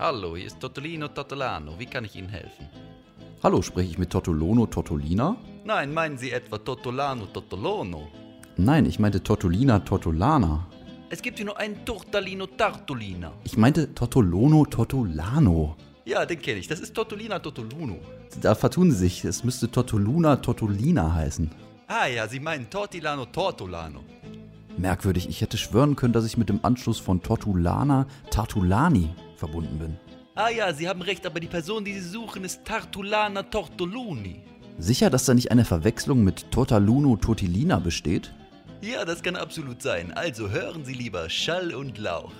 Hallo, hier ist Totolino Totolano. Wie kann ich Ihnen helfen? Hallo, spreche ich mit Totolono Totolina? Nein, meinen Sie etwa Totolano Totolono? Nein, ich meinte Totolina Totolana. Es gibt hier nur einen Tortalino Tartolina. Ich meinte Totolono Totolano. Ja, den kenne ich. Das ist Totolina Totoluno. Da vertun Sie sich. Es müsste Totoluna Totolina heißen. Ah ja, Sie meinen Tortilano Tortolano. Merkwürdig, ich hätte schwören können, dass ich mit dem Anschluss von Tortulana Tartulani verbunden bin. Ah ja, Sie haben recht, aber die Person, die Sie suchen, ist Tartulana Tortoluni. Sicher, dass da nicht eine Verwechslung mit Tortaluno Tortilina besteht? Ja, das kann absolut sein. Also hören Sie lieber Schall und Lauch.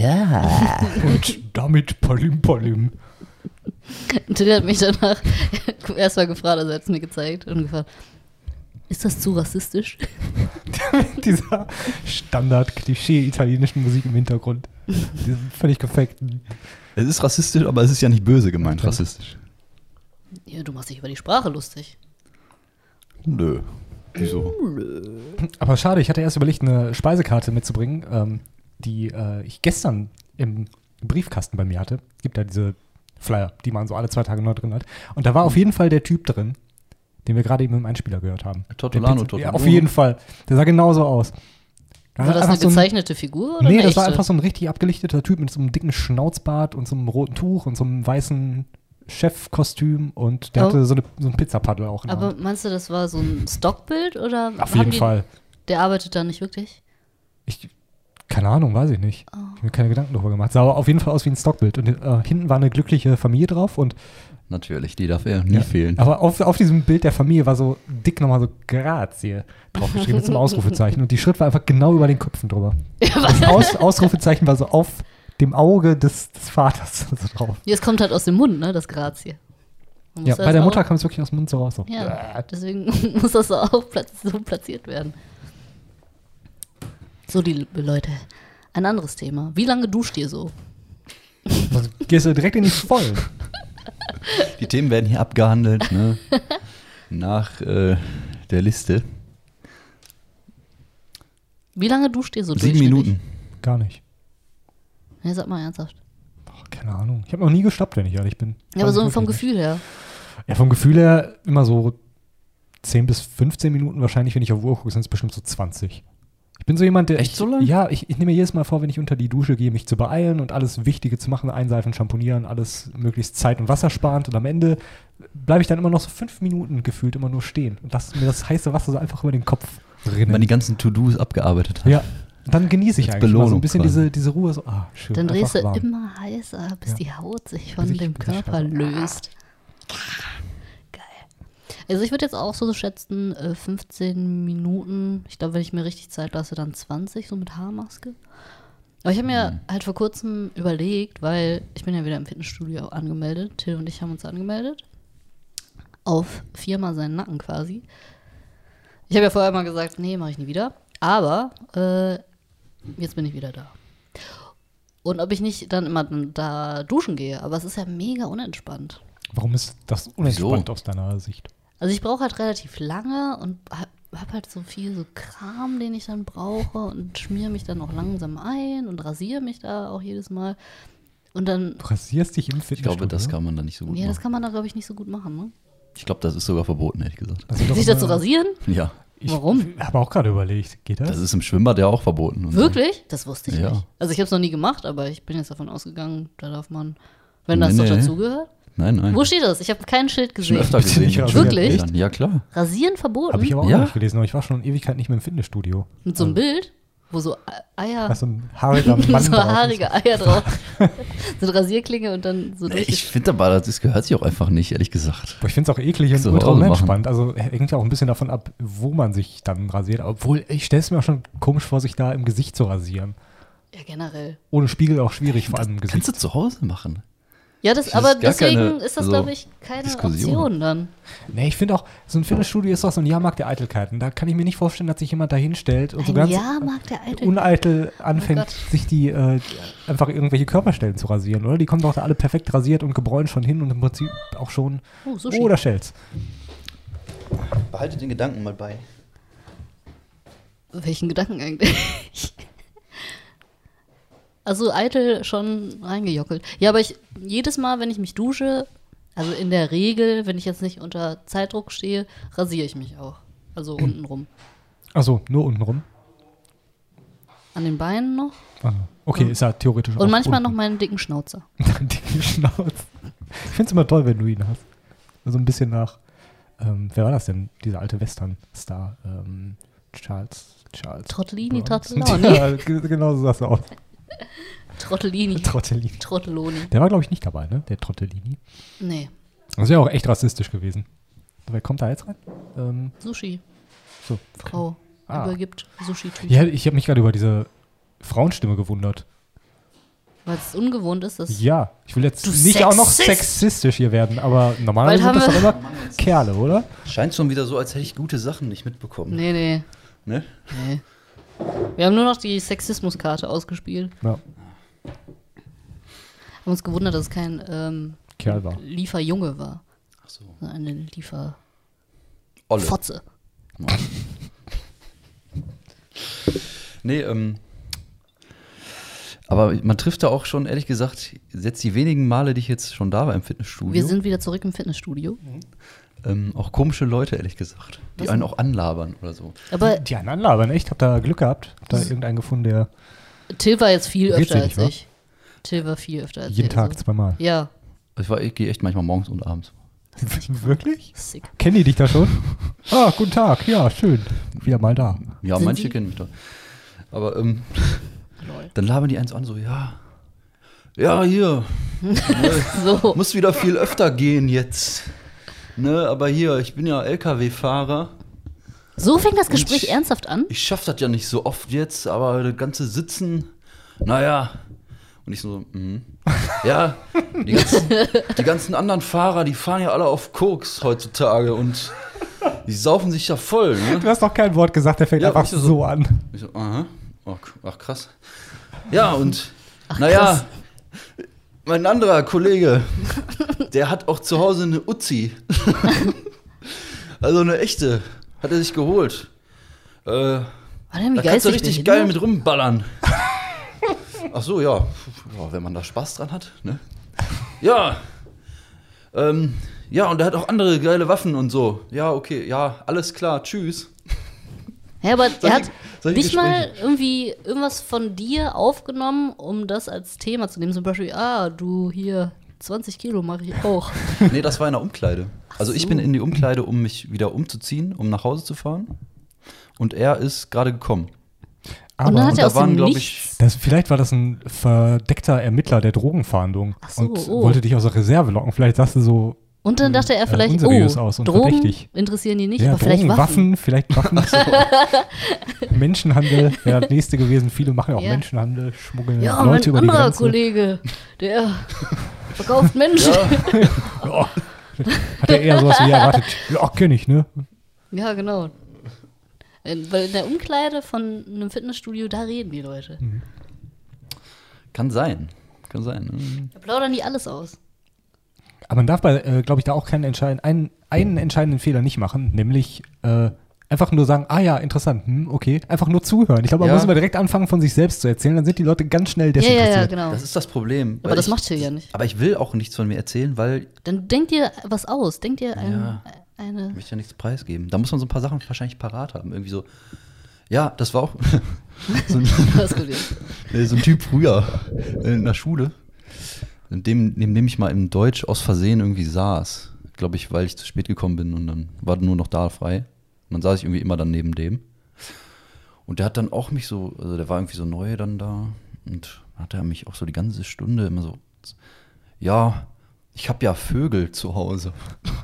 Ja. Und damit Palim Palim. Till hat mich danach erstmal gefragt, also er hat es mir gezeigt und gefragt, ist das zu rassistisch? Dieser Standard-Klischee-italienischen Musik im Hintergrund. Diesen völlig perfekten. Es ist rassistisch, aber es ist ja nicht böse gemeint, rassistisch. Ja, du machst dich über die Sprache lustig. Nö. Wieso? Aber schade, ich hatte erst überlegt, eine Speisekarte mitzubringen, ähm, die äh, ich gestern im Briefkasten bei mir hatte. Es gibt ja diese Flyer, die man so alle zwei Tage neu drin hat. Und da war auf jeden Fall der Typ drin, den wir gerade eben im Einspieler gehört haben. Tortolano, Pizza- Ja, Tortolano. auf jeden Fall. Der sah genauso aus. War das eine so ein- gezeichnete Figur oder Nee, das war einfach so ein richtig abgelichteter Typ mit so einem dicken Schnauzbart und so einem roten Tuch und so einem weißen Chefkostüm und der Oh. hatte so, eine, so ein Pizzapaddel auch in der Aber Hand. meinst du, das war so ein Stockbild oder? Auf jeden die, Fall. Der arbeitet da nicht wirklich? Ich, keine Ahnung, weiß ich nicht. Oh. Ich habe mir keine Gedanken darüber gemacht. Sah aber auf jeden Fall aus wie ein Stockbild. Und äh, hinten war eine glückliche Familie drauf. Und, Natürlich, die darf ja nie Ja. fehlen. aber auf, auf diesem Bild der Familie war so dick nochmal so Grazie draufgeschrieben mit so einem Ausrufezeichen. Und die Schrift war einfach genau über den Köpfen drüber. Das Aus, Ausrufezeichen war so auf dem Auge des, des Vaters so drauf. Es kommt halt aus dem Mund, ne, das Grazie. Ja, bei der Mutter kam es wirklich aus dem Mund so raus. So. Ja, deswegen muss das so platz, so platziert werden. So, die Leute. Ein anderes Thema. Wie lange duscht ihr so? Also, gehst du direkt in die Vollen. Die Themen werden hier abgehandelt, ne? Nach äh, der Liste. Wie lange duscht ihr so Sieben? Minuten. Gar nicht. Nee, sag mal ernsthaft. Boah, keine Ahnung. Ich habe noch nie gestoppt, wenn ich ehrlich bin. Ja, aber so ich vom Gefühl her. Ja, vom Gefühl her immer so 10 bis 15 Minuten wahrscheinlich, wenn ich auf Uhr gucke, sind es bestimmt so 20. Ich bin so jemand, der. Echt ich, so lang? Ja, ich, ich nehme mir jedes Mal vor, wenn ich unter die Dusche gehe, mich zu beeilen und alles Wichtige zu machen, einseifen, schamponieren, alles möglichst zeit- und wassersparend. Und am Ende bleibe ich dann immer noch so fünf Minuten gefühlt immer nur stehen und lasse mir das heiße Wasser so einfach über den Kopf Wenn man die rinnen. ganzen To-Dos abgeabarbeitet hat. Ja, dann genieße ich Als eigentlich mal so ein Belohnung bisschen quasi. diese, diese Ruhe. So, ah, schön. Dann drehst du warm. immer heißer, bis Ja. die Haut sich von ich- dem Körper löst. Geil. Also ich würde jetzt auch so schätzen, äh, 15 Minuten. Ich glaube, wenn ich mir richtig Zeit lasse, dann 20, so mit Haarmaske. Aber ich habe mir Mhm. halt vor kurzem überlegt, weil ich bin ja wieder im Fitnessstudio angemeldet. Till und ich haben uns angemeldet. Auf viermal seinen Nacken quasi. Ich habe ja vorher mal gesagt, nee, mache ich nie wieder. Aber äh, jetzt bin ich wieder da. Und ob ich nicht dann immer da duschen gehe, aber es ist ja mega unentspannt. Warum ist das unentspannt Wieso? aus deiner Sicht? Also ich brauche halt relativ lange und hab, hab halt so viel so Kram, den ich dann brauche und schmiere mich dann auch langsam ein und rasiere mich da auch jedes Mal. Und dann, Du rasierst dich im Ich Fitnessstudio. glaube, das kann man da nicht so gut ja, das machen. kann man da, glaube ich, nicht so gut machen, ne? Ich glaube, das ist sogar verboten, ehrlich gesagt. Doch Sich da zu immer- rasieren? Ja, Ich Warum? habe auch gerade überlegt, geht das? das ist im Schwimmbad ja auch verboten. und so. Wirklich? Das wusste ich Ja. nicht. Also ich habe es noch nie gemacht, aber ich bin jetzt davon ausgegangen, da darf man, wenn Nee, das doch nee. dazugehört. Nein, nein. Wo steht das? Ich habe kein Schild Schon gesehen. öfter Bitte gesehen. nicht in rasieren. Schwimmbädern. Ja, klar. Rasieren verboten? Habe ich aber auch Ja. nicht gelesen, aber ich war schon Ewigkeit nicht mehr im Fitnessstudio. Mit so einem Bild, wo so Eier, Da ist so ein haariger Mann so haarige Eier drauf. so eine Rasierklinge und dann so Nee, durch Ich finde aber, das gehört sich auch einfach nicht, ehrlich gesagt. Aber ich finde es auch eklig und Zu ultra unentspannt. Also hängt ja auch ein bisschen davon ab, wo man sich dann rasiert. Obwohl, ich stelle es mir auch schon komisch vor, sich da im Gesicht zu rasieren. Ja, generell. Ohne Spiegel auch schwierig, vor allem im Kannst Gesicht. du zu Hause machen. Ja, das, Das aber deswegen keine, ist das, so, glaube ich, keine Diskussion. Option dann. Nee, ich finde auch, so ein Fitnessstudio ist doch so ein Jahrmarkt der Eitelkeiten. Da kann ich mir nicht vorstellen, dass sich jemand da hinstellt und so Ein ganz der Eitel. uneitel anfängt, Oh sich die äh, einfach irgendwelche Körperstellen zu rasieren, oder? Die kommen doch da alle perfekt rasiert und gebräunt schon hin und im Prinzip auch schon. Oh, Sushi. Oder Shells. Behalte den Gedanken mal bei. Welchen Gedanken eigentlich? Also eitel schon reingejockelt. Ja, aber ich jedes Mal, wenn ich mich dusche, also in der Regel, wenn ich jetzt nicht unter Zeitdruck stehe, rasiere ich mich auch. Also unten rum. Achso, nur unten rum. An den Beinen noch. Ah, okay, ist ja theoretisch auch Und manchmal noch unten. meinen dicken Schnauzer. Dicke Schnauze. Ich finde es immer toll, wenn du ihn hast. So ein bisschen nach, ähm, wer war das denn? Dieser alte Western-Star. Ähm, Charles. Charles. Trottellini, Bronson. Trottelloni. Ja, ge- genau so sahst du aus. Trottellini. Trottellini. Trottelloni. Der war, glaube ich, nicht dabei, ne? Der Trottellini. Nee, Das wäre auch echt rassistisch gewesen. Wer kommt da jetzt rein? Ähm, Sushi. so. Frau Ah. übergibt Sushi-Tüten. Ja, ich habe mich gerade über diese Frauenstimme gewundert. Weil es ungewohnt ist, dass Ja, ich will jetzt Du nicht auch noch Sexist! sexistisch hier werden, aber normalerweise sind das doch immer Kerle, oder? Scheint schon wieder so, als hätte ich gute Sachen nicht mitbekommen. Nee, nee, Ne? nee. Wir haben nur noch die Sexismuskarte ausgespielt. Ja, Haben uns gewundert, dass es kein ähm, Kerl war. Lieferjunge war. Ach so. sondern Eine Lieferfotze. Olle. Nee, ähm. Aber man trifft da auch schon, ehrlich gesagt, jetzt die wenigen Male, die ich jetzt schon da war im Fitnessstudio, Wir sind wieder zurück im Fitnessstudio. Ähm, auch komische Leute, ehrlich gesagt, die Was einen auch anlabern oder so. Aber Die anderen labern, echt? Habt da Glück gehabt? Habt da irgendeinen gefunden, der Till war jetzt viel öfter als wa? ich. Till war viel öfter als jeden ich. Tag also. zweimal. Ja, Ich, war- ich gehe echt manchmal morgens und abends. Wirklich? sick. Kennen die dich da schon? Ah, guten Tag, ja, schön. Wieder mal da. Ja, Sind manche Sie? kennen mich da. Aber ähm, dann labern die eins an, so, ja. Ja, hier. So. Muss wieder viel öfter gehen jetzt. Ne, aber hier, ich bin ja LKW-Fahrer. So fängt das Gespräch Und- ernsthaft an? Ich schaff das ja nicht so oft jetzt, aber das ganze Sitzen, naja. Und ich so, mhm. Ja, die ganzen, die ganzen anderen Fahrer, die fahren ja alle auf Koks heutzutage und die saufen sich ja voll, ne? Du hast doch kein Wort gesagt, der fängt Ja, einfach ich so- so an. Ich so, aha. Ach, krass. Ja, und krass. naja, mein anderer Kollege, der hat auch zu Hause eine Uzi. also eine echte. Hat er sich geholt. Äh, da kannst du richtig geil mit rumballern. Ach so, ja. ja. Wenn man da Spaß dran hat, ne? Ja. Ähm, ja, und er hat auch andere geile Waffen und so. Ja, okay, ja, alles klar, tschüss. Ja, aber er hat solche nicht mal irgendwie irgendwas von dir aufgenommen, um das als Thema zu nehmen. Zum Beispiel, ah, du hier 20 Kilo mache ich auch. Nee, das war in der Umkleide. Also ich so. bin in die Umkleide, um mich wieder umzuziehen, um nach Hause zu fahren. Und er ist gerade gekommen. Und dann Aber hat er da aus waren, dem Nichts. das, vielleicht war das ein verdeckter Ermittler der Drogenfahndung so, und oh. wollte dich aus der Reserve locken. Vielleicht sagst du so, Und dann dachte er äh, vielleicht, unseriös oh, aus und Drogen verdächtig. interessieren die nicht, ja, aber vielleicht Drogen, Waffen. Waffen, vielleicht Waffen. Menschenhandel wäre das nächste gewesen. Viele machen ja auch Ja. Menschenhandel, schmuggeln Ja, Leute mein über die anderer Grenze. Kollege, der verkauft Menschen. Ja. Hat er eher sowas wie erwartet. Ja, kenn ich, ne? Ja, genau. Äh, Weil in der Umkleide von einem Fitnessstudio, da reden die Leute. Mhm. Kann sein. Kann sein. ne? Da plaudern die alles aus. Aber man darf bei, äh, glaube ich, da auch keinen entscheidenden, einen, einen entscheidenden Fehler nicht machen, nämlich äh, einfach nur sagen, ah ja, interessant, hm, okay, einfach nur zuhören. Ich glaube, man Ja. muss immer direkt anfangen, von sich selbst zu erzählen, dann sind die Leute ganz schnell Ja, ja, ja, desinteressiert. genau. Das ist das Problem. Aber weil das ich, macht Till ja nicht. Aber ich will auch nichts von mir erzählen, weil Dann denk dir was aus. Denk dir ein, Ja. eine. ich möchte ja nichts preisgeben. Da muss man so ein paar Sachen wahrscheinlich parat haben. Irgendwie so, ja, das war auch so, ein, Was gut ist. so ein Typ früher in der Schule, dem, neben dem ich mal im Deutsch aus Versehen irgendwie saß. Glaube ich, weil ich zu spät gekommen bin und dann war nur noch da frei. Und dann saß ich irgendwie immer dann neben dem. Und der hat dann auch mich so, also der war irgendwie so neu dann da und hat er mich auch so die ganze Stunde immer so, ja, ich habe ja Vögel zu Hause.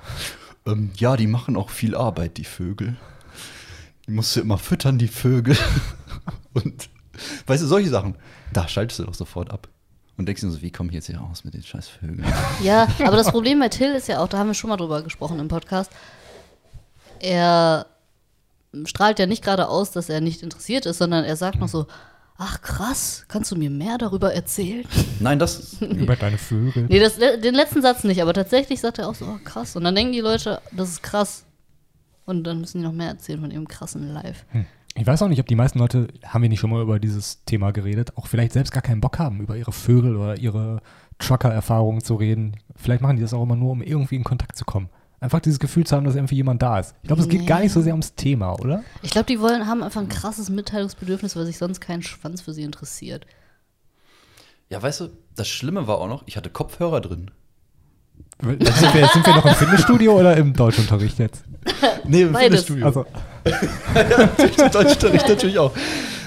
ähm, ja, die machen auch viel Arbeit, die Vögel. Die musst du immer füttern, die Vögel. und weißt du, solche Sachen, da schaltest du doch sofort ab. Und denkst dir so, wie komme ich jetzt hier raus mit den scheiß Vögeln? Ja, aber das Problem bei Till ist ja auch, da haben wir schon mal drüber gesprochen im Podcast. Er strahlt ja nicht gerade aus, dass er nicht interessiert ist, sondern er sagt noch so: Ach krass, kannst du mir mehr darüber erzählen? Nein, das, Über deine Vögel. Nee, das, den letzten Satz nicht, aber tatsächlich sagt er auch so: oh, krass. Und dann denken die Leute, das ist krass. Und dann müssen die noch mehr erzählen von ihrem krassen Live. Ich weiß auch nicht, ob die meisten Leute, haben wir nicht schon mal über dieses Thema geredet, auch vielleicht selbst gar keinen Bock haben, über ihre Vögel oder ihre Trucker-Erfahrungen zu reden. Vielleicht machen die das auch immer nur, um irgendwie in Kontakt zu kommen. Einfach dieses Gefühl zu haben, dass irgendwie jemand da ist. Ich glaube, es geht gar nicht so sehr ums Thema, oder? Ich glaube, die wollen, haben einfach ein krasses Mitteilungsbedürfnis, weil sich sonst kein Schwanz für sie interessiert. Ja, weißt du, das Schlimme war auch noch, ich hatte Kopfhörer drin. Jetzt sind, wir, sind wir noch im Fitnessstudio oder im Deutschunterricht jetzt? Nee, im Beides. Also, Im Deutschunterricht natürlich auch.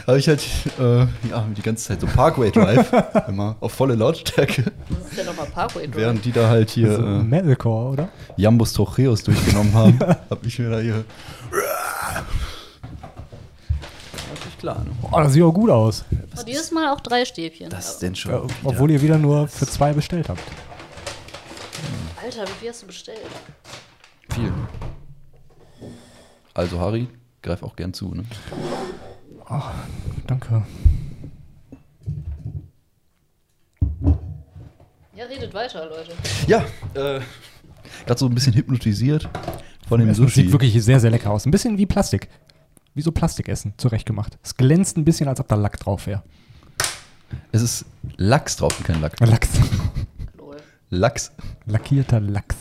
Habe ich halt äh, ja, die ganze Zeit so Parkway Drive immer auf volle Lautstärke, Das ist ja nochmal Parkway Drive. während die da halt hier so äh, Metalcore, oder? Jambus Trocheus durchgenommen haben, habe ich mir da hier. Natürlich klar, ne? Oh, das sieht auch gut aus. Und dieses Mal auch drei Stäbchen. Das ist denn schon. Ja, obwohl ihr wieder nur für zwei bestellt habt. Alter, wie viel hast du bestellt? viel. Also, Harry, greif auch gern zu, ne? Danke. Ja, redet weiter, Leute. Ja, äh, gerade so ein bisschen hypnotisiert von dem Es Sushi. sieht wirklich sehr, sehr lecker aus. Ein bisschen wie Plastik. Wie so Plastikessen, zurechtgemacht. Es glänzt ein bisschen, als ob da Lack drauf wäre. es ist Lachs drauf und kein Lack. Lachs. Lachs. Lackierter Lachs.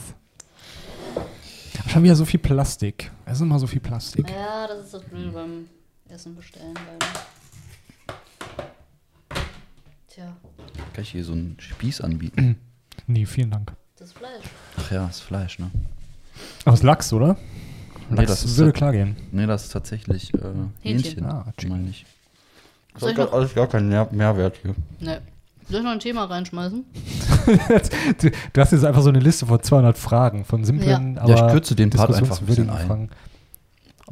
Schon wieder so viel Plastik. Es ist immer so viel Plastik. Ja, das ist das Blöde beim Essen bestellen. Leider. Tja, Kann ich hier so einen Spieß anbieten? Nee, vielen Dank. das Fleisch. Ach ja, das Lachs, ne? Aus Lachs, oder? Nee, Lachs das ist würde klar gehen. Nee, das ist tatsächlich äh, Hähnchen. Ah, chicken. meine ich. Ich noch, alles gar keinen Mehr Mehrwert hier. ne. Soll ich noch ein Thema reinschmeißen? du, du hast jetzt einfach so eine Liste von 200 Fragen, von simplen, Ja. aber Ja, ich kürze den Part einfach ein bisschen ein.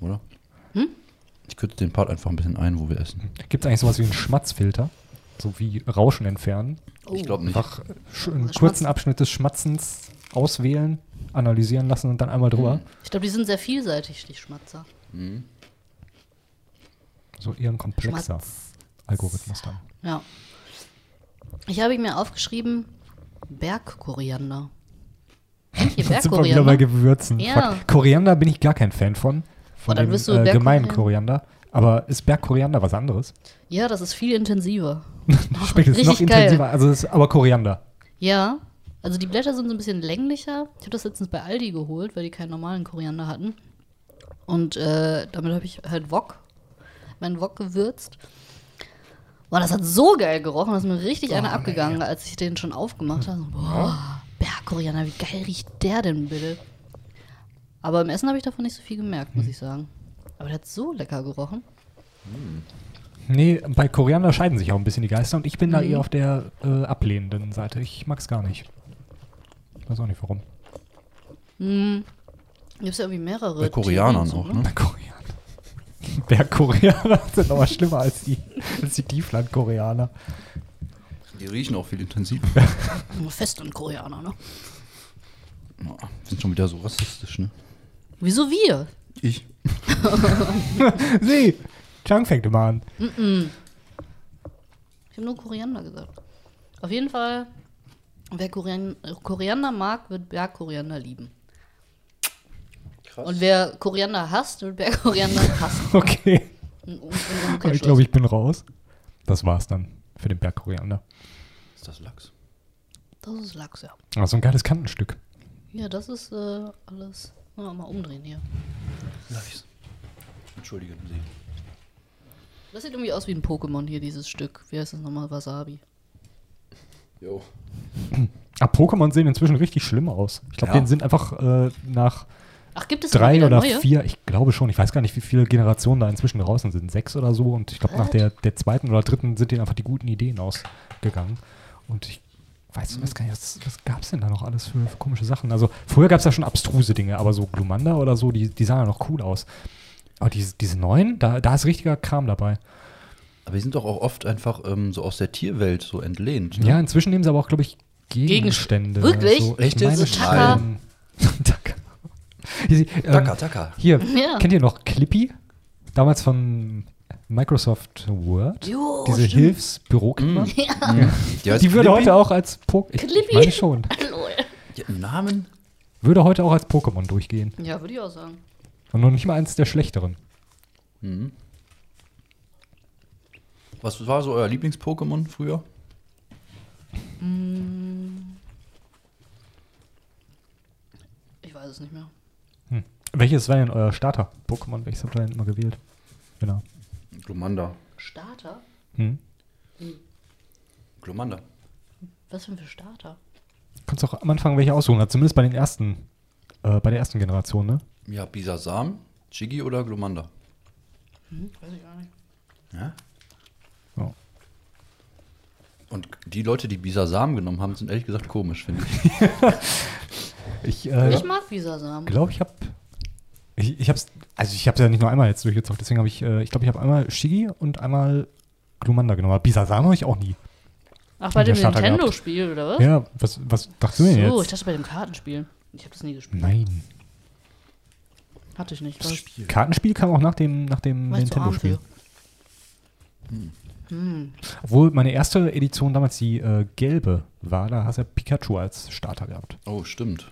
Oder? Ich kürze den Part einfach ein bisschen ein, wo wir essen. Gibt es eigentlich sowas wie einen Schmatzfilter? So wie Rauschen entfernen? Ich glaube nicht. Einfach einen kurzen Abschnitt des Schmatzens auswählen, analysieren lassen und dann einmal drüber. Ich glaube, die sind sehr vielseitig, die Schmatzer. So eher ein komplexer Schmatz. Algorithmus dann. Ja. Ich habe mir aufgeschrieben, Bergkoriander. Wir wieder bei Bergkoriander? Gewürzen. Ja. Fuck. Koriander bin ich gar kein Fan von. Von Oh, dann dem bist du äh, gemeinen Bergkoriander? Koriander. Aber ist Bergkoriander was anderes? Ja, das ist viel intensiver. Schmeckt jetzt noch richtig geil. intensiver. Also ist aber Koriander. Ja, also die Blätter sind so ein bisschen länglicher. Ich habe das letztens bei Aldi geholt, weil die keinen normalen Koriander hatten. Und äh, damit habe ich halt Wok, meinen Wok gewürzt. Boah, das hat so geil gerochen, dass mir richtig einer abgegangen, als ich den schon aufgemacht habe. Boah, Bergkoriander, wie geil riecht der denn bitte? Aber im Essen habe ich davon nicht so viel gemerkt, muss ich sagen. Aber der hat so lecker gerochen. Nee, bei Koriander scheiden sich auch ein bisschen die Geister und ich bin da Mhm. eher auf der äh, ablehnenden Seite. Ich mag's gar nicht. Weiß auch nicht warum. Hm. Gibt es ja irgendwie mehrere. Bei Koreanern auch, zu, ne? Bei Koriander. Bergkoreaner sind aber schlimmer als die, als die Tieflandkoreaner. Die riechen auch viel intensiver. Nur Fest an Koreaner, ne? Sind schon wieder so rassistisch, ne? Wieso wir? Ich. Sie! Chang fängt immer an. Ich habe nur Koriander gesagt. Auf jeden Fall, wer Korian Koriander mag, wird Bergkoriander lieben. Krass. Und wer Koriander hasst, wird Bergkoriander hassen. Okay. Und- und- und Ich glaube, ich bin raus. Das war's dann für den Bergkoriander. Ist das Lachs? Das ist Lachs, ja. Ah, so ein geiles Kantenstück. Ja, das ist äh, alles. Na, mal umdrehen hier. Lachs. Entschuldigen Sie. Das sieht irgendwie aus wie ein Pokémon hier, dieses Stück. Wie heißt das nochmal? Wasabi. Jo. Ah, Pokémon sehen inzwischen richtig schlimm aus. Ich glaube, Ja. denen sind einfach äh, nach Ach, gibt es drei oder neue? vier, ich glaube schon, ich weiß gar nicht, wie viele Generationen da inzwischen draußen sind. Sechs oder so. Und ich glaube, nach der, der zweiten oder dritten sind denen einfach die guten Ideen ausgegangen. Und ich weiß, weiß gar nicht, was, was gab es denn da noch alles für, für komische Sachen? Also, früher gab es ja schon abstruse Dinge, aber so Glumanda oder so, die, die sahen ja noch cool aus. Aber diese, diese neuen, da, da ist richtiger Kram dabei. Aber die sind doch auch oft einfach ähm, so aus der Tierwelt so entlehnt. Ne? Ja, inzwischen nehmen sie aber auch, glaube ich, Gegenstände. Wirklich? So, Echt ich meine. Taka. Hier, ähm, Taka, Taka. Hier, Ja. kennt ihr noch Clippy? Damals von Microsoft Word? Jo, Diese. Hilfsbüroklammer. Die, Die heißt würde heute auch als Pokémon. Ich meine schon. Die einen Namen? Würde heute auch als Pokémon durchgehen. Ja, würde ich auch sagen. Und noch nicht mal eins der schlechteren. Mhm. Was war so euer Lieblings-Pokémon früher? Ich weiß es nicht mehr. Welches war denn euer Starter-Pokémon? Welches habt ihr denn immer gewählt? Genau. Glomanda. Starter? Hm. Glomanda. Was denn für Starter? Kannst auch am Anfang welche aussuchen, also zumindest bei den ersten, äh, bei der ersten Generation, ne? Ja, Bisasam, Chigi oder Glomanda? Hm, weiß ich gar nicht. Ja. Ja. Und die Leute, die Bisasam genommen haben, sind ehrlich gesagt komisch, finde ich. Ich, äh, Ich mag Visasamen. glaube, ich habe ich, ich hab's, also ich habe ja nicht nur einmal jetzt durchgezockt, deswegen habe ich, äh, ich glaube, ich habe einmal Shigi und einmal Glumanda genommen. Aber Bisasam habe ich auch nie. Ach, bei dem. Nintendo-Spiel, oder was? Ja, was, was dachtest du so, denn ich jetzt? dachte bei dem Kartenspiel. Ich habe das nie gespielt. Nein. Hatte ich nicht. War ich, Kartenspiel kam auch nach dem, nach dem ich Nintendo-Spiel. für. Hm. Obwohl meine erste Edition damals die äh, gelbe war, da hast du ja Pikachu als Starter gehabt. Oh, stimmt.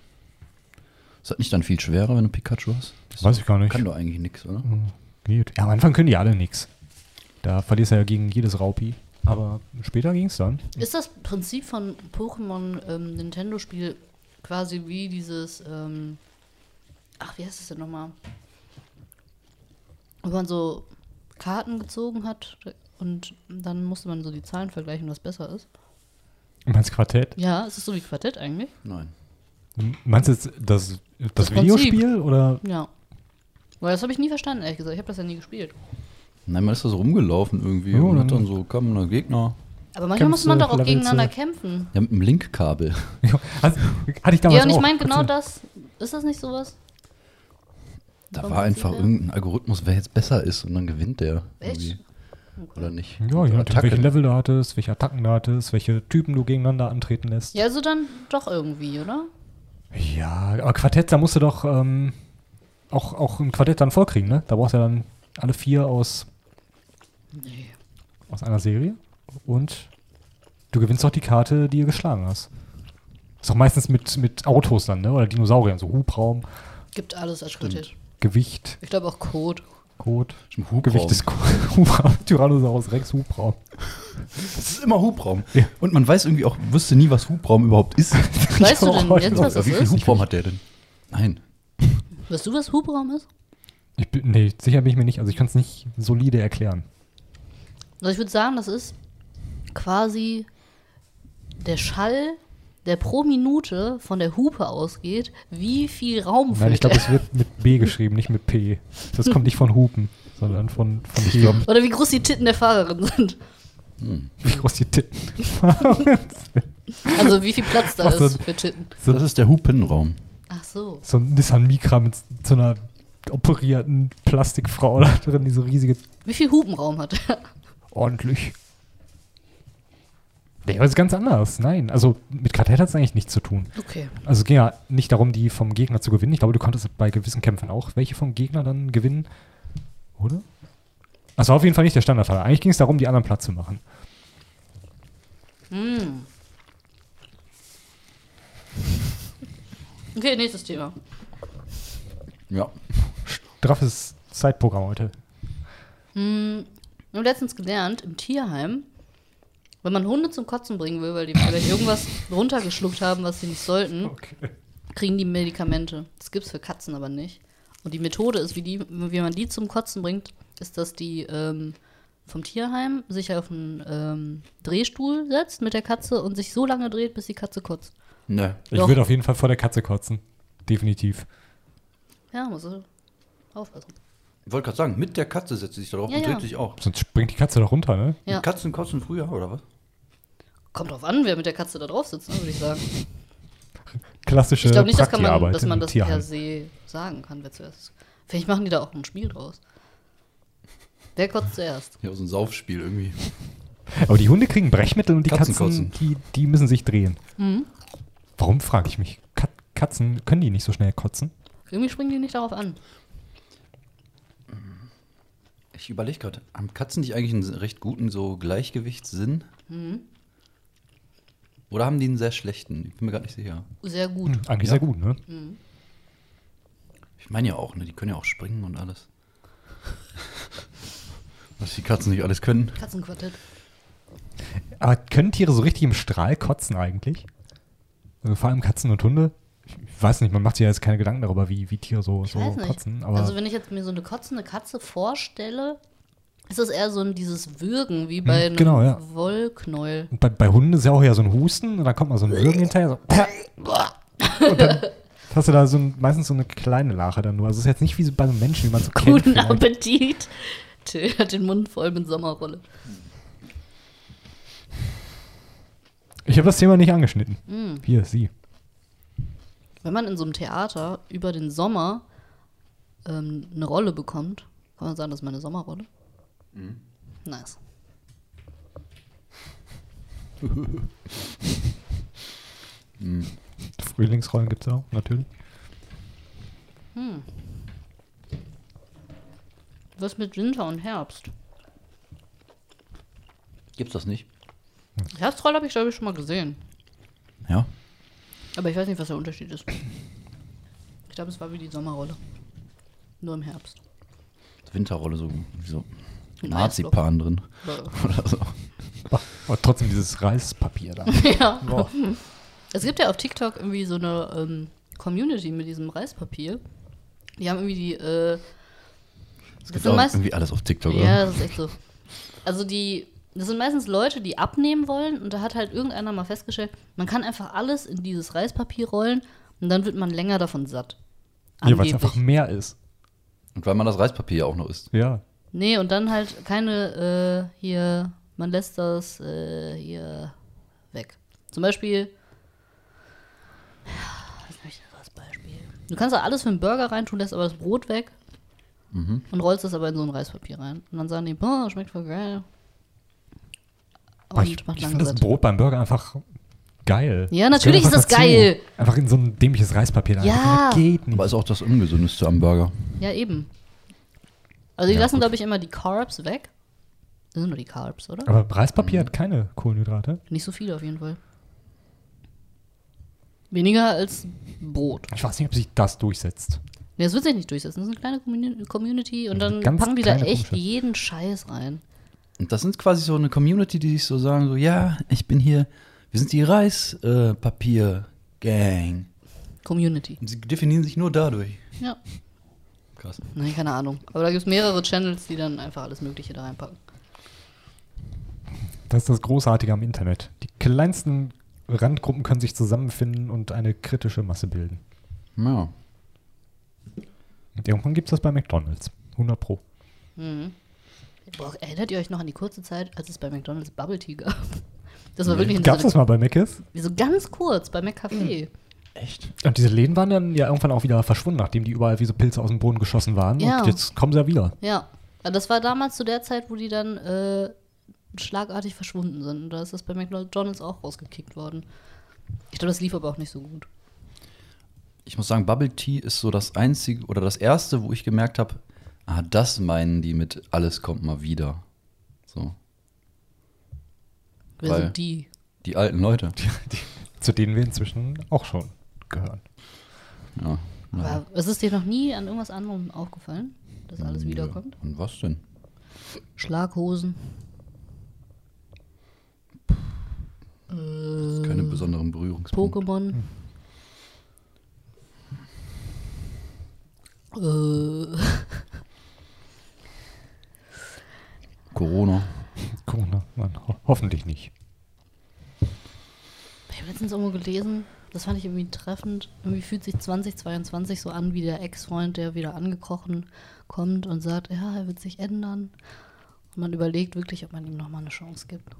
Ist das nicht dann viel schwerer, wenn du Pikachu hast? Das Weiß ich gar nicht. Kann doch eigentlich nichts, oder? Geht. Ja, am Anfang können die alle nix. Da verlierst du ja gegen jedes Raupi. Aber später ging es dann. Ist das Prinzip von Pokémon ähm, Nintendo-Spiel quasi wie dieses, ähm, ach, wie heißt das denn nochmal? Wo man so Karten gezogen hat und dann musste man so die Zahlen vergleichen, was besser ist. Meinst du Quartett? Ja, es ist so wie Quartett eigentlich. Nein. Meinst du jetzt das, das, Das Videospiel oder? Ja. Weil das habe ich nie verstanden, ehrlich gesagt. Ich habe das ja nie gespielt. Nein, man ist da so rumgelaufen irgendwie Ja, und hat dann- so, kam ein Gegner. Aber manchmal muss man doch auch levelst gegeneinander kämpfen. Ja, mit einem Linkkabel. Ja, also, hatte ich damals Ja, und ich auch. meine genau das. Ist das nicht sowas? Da war einfach irgendein Algorithmus, wer jetzt besser ist und dann gewinnt der. Echt? irgendwie. Oder nicht? Ja, je nachdem, Attacke. welche Level du hattest, welche Attacken du hattest, welche Typen du gegeneinander antreten lässt. Ja, also dann doch irgendwie, oder? Ja, aber Quartett, da musst du doch ähm, auch, auch ein Quartett dann vorkriegen, ne? Da brauchst du ja dann alle vier aus, Nee. aus einer Serie. Und du gewinnst auch die Karte, die du geschlagen hast. Ist auch meistens mit, mit Autos dann, ne? Oder Dinosauriern, so Hubraum, Gibt alles als Quartett. Gewicht, Ich glaube auch Code. Hubraum. Gewicht des Hubraum. Tyrannosaurus Rex Hubraum. Das ist immer Hubraum. Ja. Und man weiß irgendwie auch, wusste nie, was Hubraum überhaupt ist. Weißt du denn jetzt, was das Wie viel ist? Hubraum hat der denn? Nein. Weißt du, was Hubraum ist? Ich bin, nee, sicher bin ich mir nicht. Also ich kann es nicht solide erklären. Also ich würde sagen, das ist quasi der Schall, der pro Minute von der Hupe ausgeht, wie viel Raum Nein, ich glaube, es wird mit B geschrieben, nicht mit P. Das kommt nicht von Hupen, sondern von, von Heben. Oder wie groß die Titten der Fahrerin sind. Wie groß die Titten. Also wie viel Platz da Ach so. ist für Titten. Das ist der Hupenraum. Ach so. so ein Nissan Micra mit so einer operierten Plastikfrau da drin, die so riesige, Wie viel Hupenraum hat er? ordentlich. Nee, aber es ist ganz anders. Nein, also mit Quartett hat es eigentlich nichts zu tun. Okay. Also es ging ja nicht darum, die vom Gegner zu gewinnen. Ich glaube, du konntest bei gewissen Kämpfen auch welche vom Gegner dann gewinnen. Oder? Das war auf jeden Fall nicht der Standardfall. Eigentlich ging es darum, die anderen Platz zu machen. Hm. Okay, nächstes Thema. Ja. Straffes Zeitprogramm heute. Hm, wir haben letztens gelernt, im Tierheim, wenn man Hunde zum Kotzen bringen will, weil die vielleicht irgendwas runtergeschluckt haben, was sie nicht sollten, kriegen die Medikamente. Das gibt's für Katzen aber nicht. Und die Methode ist, wie, die, wie man die zum Kotzen bringt, ist, dass die ähm, vom Tierheim sich auf einen ähm, Drehstuhl setzt mit der Katze und sich so lange dreht, bis die Katze kotzt. Ne. Ich würde auf jeden Fall vor der Katze kotzen. Definitiv. Ja, muss er aufpassen. Ich wollte gerade sagen, mit der Katze setzt sie sich darauf Ja, und ja. dreht sich auch. Sonst springt die Katze doch runter, ne? Ja. Katzen kotzen früher, oder was? Kommt drauf an, wer mit der Katze da drauf sitzt, ne, würde ich sagen. Klassische Ich glaube nicht, dass, kann man, dass man das per se sagen kann, wer zuerst ist. Vielleicht machen die da auch ein Spiel draus. Wer kotzt zuerst? Ja, so ein Saufspiel irgendwie. Aber die Hunde kriegen Brechmittel und die Katzen Katzen, kotzen. die, die müssen sich drehen. Mhm. Warum, frage ich mich. Kat Katzen, können die nicht so schnell kotzen? Irgendwie springen die nicht darauf an. Ich überlege gerade, haben Katzen nicht eigentlich einen recht guten so Gleichgewichtssinn? Mhm. Oder haben die einen sehr schlechten? Ich bin mir gerade nicht sicher. Sehr gut. Hm, eigentlich Ja. sehr gut, ne? Ich meine ja auch, ne? Die können ja auch springen und alles. Was die Katzen nicht alles können. Katzenquartett. Aber können Tiere so richtig im Strahl kotzen eigentlich? Also vor allem Katzen und Hunde? Ich weiß nicht, man macht sich ja jetzt keine Gedanken darüber, wie, wie Tiere so, Ich so kotzen. Aber also wenn ich jetzt mir so eine kotzende Katze vorstelle, ist das eher so ein dieses Würgen wie bei einem genau, ja. Wollknäuel. und bei, bei Hunden ist ja auch ja so ein Husten und dann kommt mal so ein Würgen hinterher. So. Und dann hast du da so ein, meistens so eine kleine Lache dann nur. Also es ist jetzt nicht wie bei einem Menschen, wie man so kennt. Guten. Appetit. Till hat den Mund voll mit Sommerrolle. Ich habe das Thema nicht angeschnitten. Mm. Hier, sie. Wenn man in so einem Theater über den Sommer ähm, eine Rolle bekommt, kann man sagen, das ist meine Sommerrolle. Nice. Frühlingsrollen gibt es auch, natürlich. Was mit Winter und Herbst? Gibt's das nicht? Herbstrolle habe ich, glaube ich, schon mal gesehen. Ja. Aber ich weiß nicht, was der Unterschied ist. Ich glaube, es war wie die Sommerrolle. Nur im Herbst. Winterrolle, so, so Marzipan drin. Oder so. Aber trotzdem dieses Reispapier da. ja. Boah. Es gibt ja auf TikTok irgendwie so eine ähm, Community mit diesem Reispapier. Die haben irgendwie die. Äh, das Gibt sind auch meist, irgendwie alles auf TikTok, ja, oder? das ist echt so. Also die. Das sind meistens Leute, die abnehmen wollen und da hat halt irgendeiner mal festgestellt, man kann einfach alles in dieses Reispapier rollen und dann wird man länger davon satt. Ja, weil es einfach mehr ist. Und weil man das Reispapier ja auch noch isst. Ja. Nee, und dann halt keine, äh, hier, man lässt das äh, hier weg. Zum Beispiel, was nehme ich als Beispiel? Du kannst da alles für einen Burger reintun, lässt aber das Brot weg und rollst das aber in so ein Reispapier rein. Und dann sagen die, boah, schmeckt voll geil. Und ich macht ich finde das. Brot beim Burger einfach geil. Ja, natürlich gehört ist das einfach geil. Einfach in so ein dämliches Reispapier. da Ja. rein. Geht nicht. Aber ist auch das Ungesündeste am Burger. Ja, eben. Also die Ja, lassen, glaube ich, immer die Carbs weg. Das sind nur die Carbs, oder? Aber Reispapier hat keine Kohlenhydrate. Nicht so viele auf jeden Fall. Weniger als Brot. Ich weiß nicht, ob sich das durchsetzt. Nee, das wird sich nicht durchsetzen. Das ist eine kleine Communi- Community und dann ganz packen die da echt komische. jeden Scheiß rein. Und das sind quasi so eine Community, die sich so sagen, so, ja, ich bin hier, wir sind die Reispapier-Gang. Community. Und sie definieren sich nur dadurch. Ja. Krass. Nein, keine Ahnung. Aber da gibt es mehrere Channels, die dann einfach alles Mögliche da reinpacken. Das ist das Großartige am Internet. Die kleinsten Randgruppen können sich zusammenfinden und eine kritische Masse bilden. Ja. Und irgendwann gibt es das bei McDonalds. 100 Pro. Mhm. Boah, erinnert ihr euch noch an die kurze Zeit, als es bei McDonalds Bubble Tea gab? Das war wirklich Gab es so, das mal bei Mc's? so ganz kurz bei McCafé. Echt? Und diese Läden waren dann ja irgendwann auch wieder verschwunden, nachdem die überall wie so Pilze aus dem Boden geschossen waren. Ja. Und jetzt kommen sie ja wieder. Ja. Das war damals zu der Zeit, wo die dann äh, schlagartig verschwunden sind. Und da ist das bei McDonalds auch rausgekickt worden. Ich glaube, das lief aber auch nicht so gut. Ich muss sagen, Bubble Tea ist so das einzige oder das erste, wo ich gemerkt habe, ah, das meinen die mit alles kommt mal wieder. So, Wer Weil- sind die? die alten Leute. Zu denen wir inzwischen auch schon gehören. Ja. naja. Aber es ist dir noch nie an irgendwas anderem aufgefallen, dass alles Ja. wiederkommt? Und was denn? Schlaghosen. Keine besonderen Berührungspunkte. Pokémon. Äh, Corona. Corona, Mann, ho hoffentlich nicht. ich habe letztens irgendwo gelesen, das fand ich irgendwie treffend. Irgendwie fühlt sich 2022 so an wie der Ex-Freund, der wieder angekrochen kommt und sagt, ja, er wird sich ändern. Und man überlegt wirklich, ob man ihm nochmal eine Chance gibt.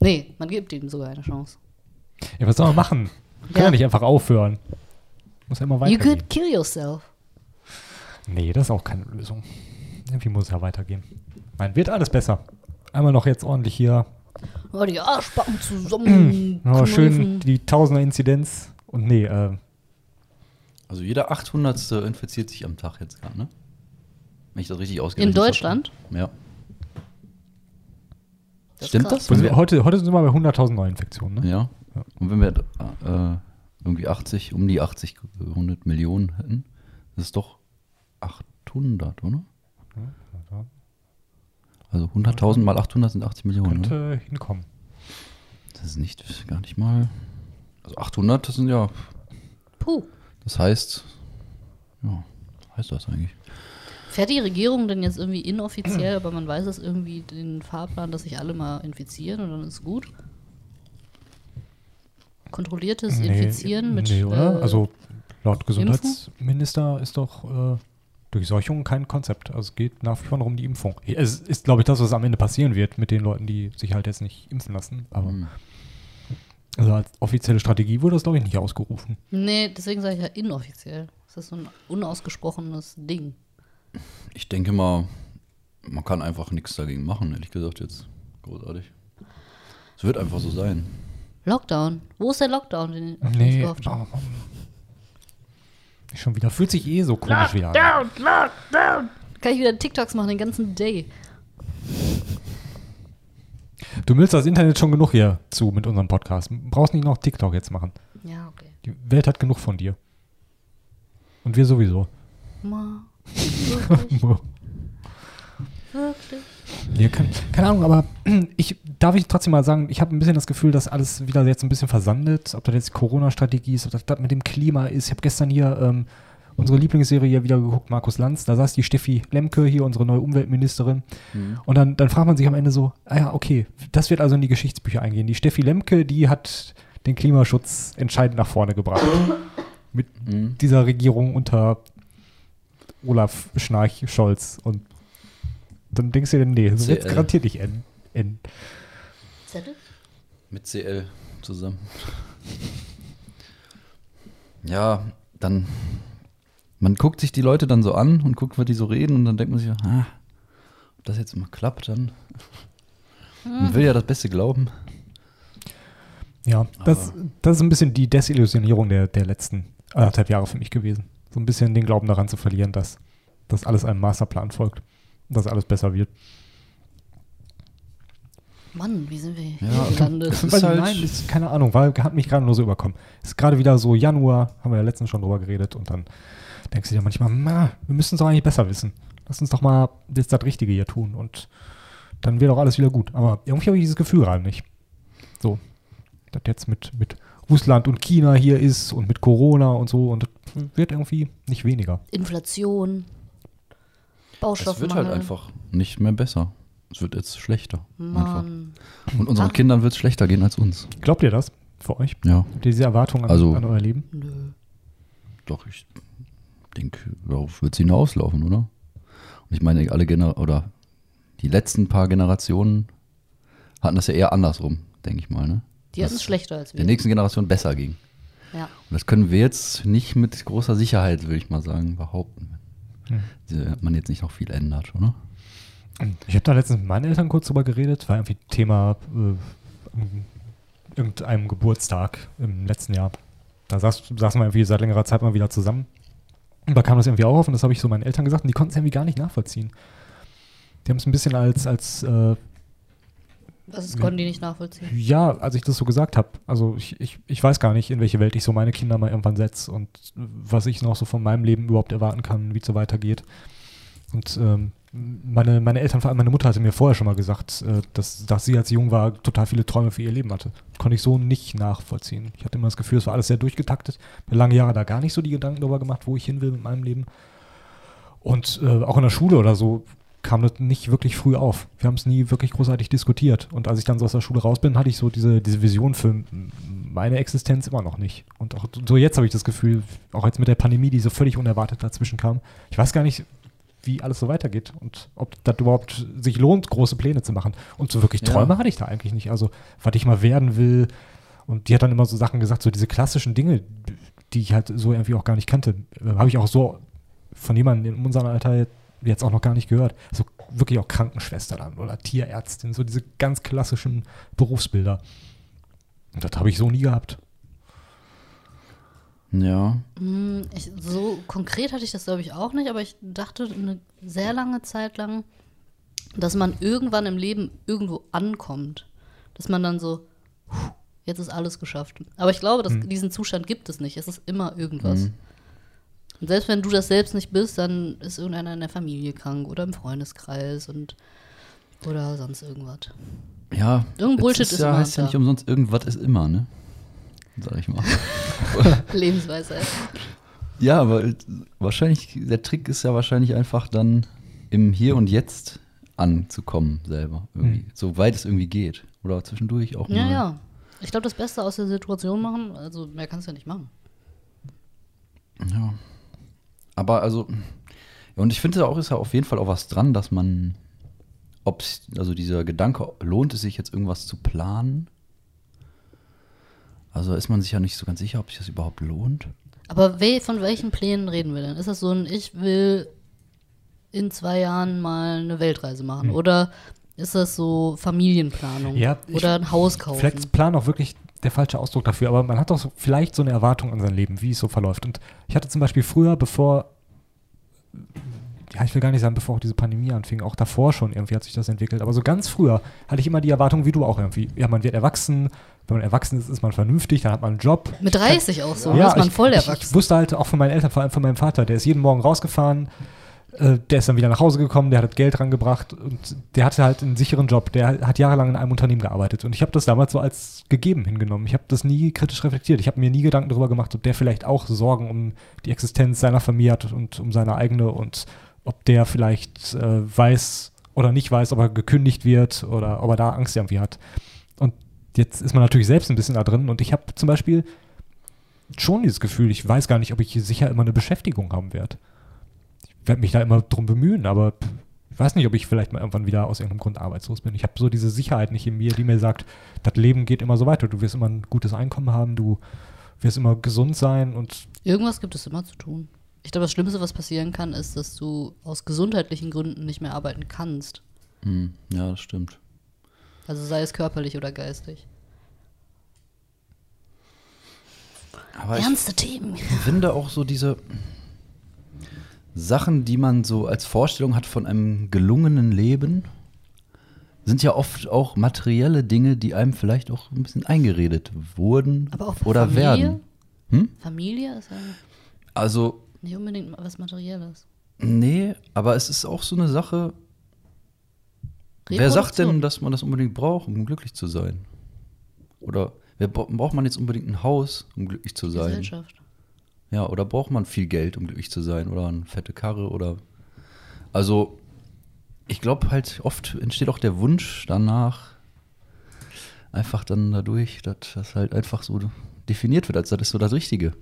Nee, man gibt ihm sogar eine Chance. Ja, was soll man machen? Man kann Ja. nicht einfach aufhören. Muss ja immer You weitergehen. could kill yourself. Nee, das ist auch keine Lösung. Irgendwie muss es ja weitergehen. Nein, wird alles besser. Einmal noch jetzt ordentlich hier. Oh, die Arschbacken zusammen. Oh, schön die Tausender-Inzidenz. Und nee, äh, Also jeder 800. infiziert sich am Tag jetzt gerade, ne? Wenn ich das richtig In ausgerechnet habe. Deutschland? Ja. Das ist Stimmt krass. das? Wenn wir, heute, heute sind wir bei 100.000 Neuinfektionen. Ne? ja. Und wenn wir äh, irgendwie 80, um die 80, 100 Millionen hätten, das ist doch 800, oder? Also 100.000 mal 800 sind 80 Millionen. Ne? Könnte hinkommen. Das ist nicht, gar nicht mal. Also 800, das sind ja. Puh. Das heißt. Ja, heißt das eigentlich? Fährt die Regierung denn jetzt irgendwie inoffiziell, aber man weiß es irgendwie den Fahrplan, dass sich alle mal infizieren und dann ist gut? Kontrolliertes Infizieren mit. Nee, oder? äh, also laut Gesundheitsminister ist doch äh, Durchseuchung kein Konzept. Also es geht nach wie vor noch um die Impfung. Es ist, glaube ich, das, was am Ende passieren wird mit den Leuten, die sich halt jetzt nicht impfen lassen. Aber Hm. also als offizielle Strategie wurde das, glaube ich, nicht ausgerufen. Nee, deswegen sage ich ja inoffiziell. Das ist so ein unausgesprochenes Ding. Ich denke mal, man kann einfach nichts dagegen machen, ehrlich gesagt, jetzt. Großartig. Es wird einfach so sein. Lockdown. Wo ist der Lockdown, den den ich Nee, gehofft habe? Schon wieder. Fühlt sich eh so komisch wieder an. Kann ich wieder TikToks machen den ganzen Day. Du willst das Internet schon genug hier zu mit unserem Podcast. Brauchst nicht noch TikTok jetzt machen. Ja, okay. Die Welt hat genug von dir. Und wir sowieso. Ma. Wirklich? Wirklich? Nee, keine, keine Ahnung, aber ich darf ich trotzdem mal sagen, ich habe ein bisschen das Gefühl, dass alles wieder jetzt ein bisschen versandet. Ob das jetzt Corona-Strategie ist, ob das, das mit dem Klima ist. Ich habe gestern hier ähm, unsere Lieblingsserie hier wieder geguckt, Markus Lanz. Da saß die Steffi Lemke hier, unsere neue Umweltministerin. Und dann, dann fragt man sich am Ende so, ah ja, okay, das wird also in die Geschichtsbücher eingehen. Die Steffi Lemke, die hat den Klimaschutz entscheidend nach vorne gebracht. mit Mhm. dieser Regierung unter Olaf Schnarch Scholz. Und dann denkst du dir, nee, so wird garantiert nicht enden. enden. Zettel? Mit CL zusammen. Ja, dann. Man guckt sich die Leute dann so an und guckt, was die so reden und dann denkt man sich, ah, ob das jetzt mal klappt, dann. Man will ja das Beste glauben. Ja, das, das ist ein bisschen die Desillusionierung der, der letzten anderthalb Jahre für mich gewesen. So ein bisschen den Glauben daran zu verlieren, dass dass alles einem Masterplan folgt. Dass alles besser wird. Mann, wie sind wir hier Ja, gelandet? es ist halt- nein, ist, keine Ahnung, weil, hat mich gerade nur so überkommen. Ist gerade wieder so Januar, haben wir ja letztens schon drüber geredet und dann denkst du dir manchmal, na, wir müssen es doch eigentlich besser wissen. Lass uns doch mal jetzt das Richtige hier tun und dann wird auch alles wieder gut. Aber irgendwie habe ich dieses Gefühl gerade nicht. So, das jetzt mit, mit Russland und China hier ist und mit Corona und so und das wird irgendwie nicht weniger. Inflation. Es Baustoffmangel. wird halt einfach nicht mehr besser. Es wird jetzt schlechter. Einfach. Und unseren Ach. Kindern wird es schlechter gehen als uns. Glaubt ihr das für euch? Ja, Habt ihr diese Erwartung an, Also- an euer Leben? Nö. doch, ich denke, darauf wird es hinauslaufen, oder? Und ich meine, alle Gener oder die letzten paar Generationen hatten das ja eher andersrum, denke ich mal, ne? Die hatten es schlechter als wir. Der nächsten Generation besser ging. Ja. Und das können wir jetzt nicht mit großer Sicherheit, würde ich mal sagen, behaupten. Wenn man jetzt nicht noch viel ändert, oder? Ich habe da letztens mit meinen Eltern kurz drüber geredet, war irgendwie Thema äh, irgendeinem Geburtstag im letzten Jahr. Da saß, saßen wir irgendwie seit längerer Zeit mal wieder zusammen. Und da kam das irgendwie auch auf und das habe ich so meinen Eltern gesagt und die konnten es irgendwie gar nicht nachvollziehen. Die haben es ein bisschen als, als äh, Das konnten die nicht nachvollziehen. ja, als ich das so gesagt habe. Also ich, ich, ich weiß gar nicht, in welche Welt ich so meine Kinder mal irgendwann setze und was ich noch so von meinem Leben überhaupt erwarten kann, wie es so weitergeht. Und ähm, meine, meine Eltern, vor allem meine Mutter hatte mir vorher schon mal gesagt, äh, dass, dass sie, als sie jung war, total viele Träume für ihr Leben hatte. Konnte ich so nicht nachvollziehen. Ich hatte immer das Gefühl, es war alles sehr durchgetaktet. Mir lange Jahre da gar nicht so die Gedanken darüber gemacht, wo ich hin will mit meinem Leben. Und äh, auch in der Schule oder so kam das nicht wirklich früh auf. Wir haben es nie wirklich großartig diskutiert. Und als ich dann so aus der Schule raus bin, hatte ich so diese, diese Vision für meine Existenz immer noch nicht. Und auch so jetzt habe ich das Gefühl, auch jetzt mit der Pandemie, die so völlig unerwartet dazwischen kam, ich weiß gar nicht, wie alles so weitergeht und ob das überhaupt sich lohnt, große Pläne zu machen. Und so wirklich Ja. Träume hatte ich da eigentlich nicht. Also, was ich mal werden will. Und die hat dann immer so Sachen gesagt, so diese klassischen Dinge, die ich halt so irgendwie auch gar nicht kannte, äh, habe ich auch so von jemandem in unserem Alter jetzt auch noch gar nicht gehört. So wirklich auch Krankenschwester dann oder Tierärztin, so diese ganz klassischen Berufsbilder. Und das habe ich so nie gehabt. Ja. Hm, Ich, so konkret hatte ich das, glaube ich, auch nicht, aber ich dachte eine sehr lange Zeit lang, dass man irgendwann im Leben irgendwo ankommt. Dass man dann so, "Puh, jetzt ist alles geschafft. Aber ich glaube, dass Hm. diesen Zustand gibt es nicht. Es ist immer irgendwas. Mhm. Und selbst wenn du das selbst nicht bist, dann ist irgendeiner in der Familie krank oder im Freundeskreis und oder sonst irgendwas. Ja, Irgendein Bullshit ist ist ja, immer heißt ja nicht umsonst, irgendwas ist immer, ne? Sag ich mal. Lebensweisheit. ja, aber wahrscheinlich, der Trick ist ja wahrscheinlich einfach dann im Hier und Jetzt anzukommen selber. Irgendwie. Hm. So weit es irgendwie geht. Oder zwischendurch auch Ja, mal. ja. Ich glaube, das Beste aus der Situation machen, also mehr kannst du ja nicht machen. Ja. Aber also, und ich finde da auch, ist ja auf jeden Fall auch was dran, dass man, ob also dieser Gedanke, lohnt es sich jetzt irgendwas zu planen? Also ist man sich ja nicht so ganz sicher, ob sich das überhaupt lohnt. Aber we von welchen Plänen reden wir denn? Ist das so ein, ich will in zwei Jahren mal eine Weltreise machen? Oder ist das so Familienplanung? Ja, ich- Oder ein Haus kaufen? Vielleicht Plan auch wirklich der falsche Ausdruck dafür, aber man hat doch so, vielleicht so eine Erwartung an sein Leben, wie es so verläuft. Und ich hatte zum Beispiel früher, bevor, ja, ich will gar nicht sagen, bevor auch diese Pandemie anfing, auch davor schon irgendwie hat sich das entwickelt, aber so ganz früher hatte ich immer die Erwartung, wie du auch irgendwie, ja, man wird erwachsen, wenn man erwachsen ist, ist man vernünftig, dann hat man einen Job. Mit 30 auch so, Ja, ist man ich, voll ich, erwachsen. ich wusste halt auch von meinen Eltern, vor allem von meinem Vater, der ist jeden Morgen rausgefahren, der ist dann wieder nach Hause gekommen, der hat Geld rangebracht und der hatte halt einen sicheren Job. Der hat jahrelang in einem Unternehmen gearbeitet und ich habe das damals so als gegeben hingenommen. Ich habe das nie kritisch reflektiert. Ich habe mir nie Gedanken darüber gemacht, ob der vielleicht auch Sorgen um die Existenz seiner Familie hat und um seine eigene und ob der vielleicht äh, weiß oder nicht weiß, ob er gekündigt wird oder ob er da Angst irgendwie hat. Und jetzt ist man natürlich selbst ein bisschen da drin und ich habe zum Beispiel schon dieses Gefühl, ich weiß gar nicht, ob ich sicher immer eine Beschäftigung haben werde. Ich werde mich da immer drum bemühen, aber ich weiß nicht, ob ich vielleicht mal irgendwann wieder aus irgendeinem Grund arbeitslos bin. Ich habe so diese Sicherheit nicht in mir, die mir sagt, das Leben geht immer so weiter. Du wirst immer ein gutes Einkommen haben, du wirst immer gesund sein und Irgendwas gibt es immer zu tun. Ich glaube, das Schlimmste, was passieren kann, ist, dass du aus gesundheitlichen Gründen nicht mehr arbeiten kannst. Hm, ja, das stimmt. Also sei es körperlich oder geistig. Aber ich Ernste Themen. finde auch so diese Sachen, die man so als Vorstellung hat von einem gelungenen Leben, sind ja oft auch materielle Dinge, die einem vielleicht auch ein bisschen eingeredet wurden Aber auch oder Familie? werden. Hm? Familie ist ja Also, nicht unbedingt was Materielles. nee, aber es ist auch so eine Sache. Wer sagt denn, dass man das unbedingt braucht, um glücklich zu sein? Oder wer, bra- braucht man jetzt unbedingt ein Haus, um glücklich zu sein? Gesellschaft. Ja, oder braucht man viel Geld, um glücklich zu sein? Oder eine fette Karre? Oder. Also, ich glaube halt, oft entsteht auch der Wunsch danach, einfach dann dadurch, dass das halt einfach so definiert wird, als das ist so das Richtige.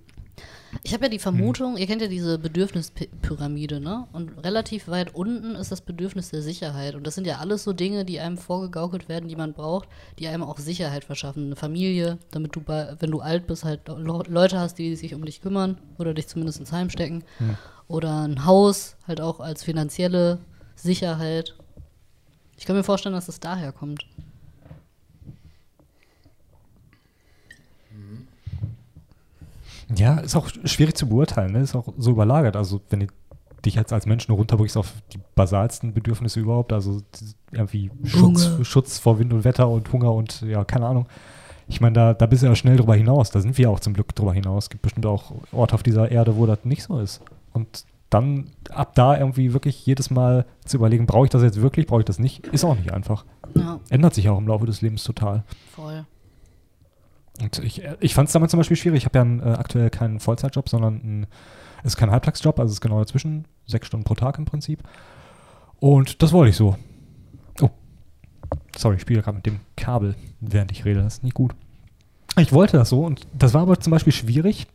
Ich habe ja die Vermutung, ihr kennt ja diese Bedürfnispyramide, ne? Und relativ weit unten ist das Bedürfnis der Sicherheit. Und das sind ja alles so Dinge, die einem vorgegaukelt werden, die man braucht, die einem auch Sicherheit verschaffen. Eine Familie, damit du, bei, wenn du alt bist, halt Le- Leute hast, die sich um dich kümmern oder dich zumindest ins Heim stecken. Oder ein Haus, halt auch als finanzielle Sicherheit. Ich kann mir vorstellen, dass das daher kommt. Ja, ist auch schwierig zu beurteilen, ne? ist auch so überlagert. Also, wenn du dich jetzt als Mensch nur runterbrichst auf die basalsten Bedürfnisse überhaupt, also irgendwie Schutz. Schutz vor Wind und Wetter und Hunger und ja, keine Ahnung. Ich meine, da, da bist du ja schnell drüber hinaus. Da sind wir auch zum Glück drüber hinaus. Es gibt bestimmt auch Orte auf dieser Erde, wo das nicht so ist. Und dann ab da irgendwie wirklich jedes Mal zu überlegen, brauche ich das jetzt wirklich, brauche ich das nicht, ist auch nicht einfach. Ja, Ändert sich auch im Laufe des Lebens total. voll. Und ich, ich fand es damals zum Beispiel schwierig. Ich habe ja einen, äh, aktuell keinen Vollzeitjob, sondern ein, es ist kein Halbtagsjob, also es ist genau dazwischen, sechs Stunden pro Tag im Prinzip. Und das wollte ich so. Oh, sorry, ich spiele gerade mit dem Kabel, während ich rede. Das ist nicht gut. Ich wollte das so und das war aber zum Beispiel schwierig,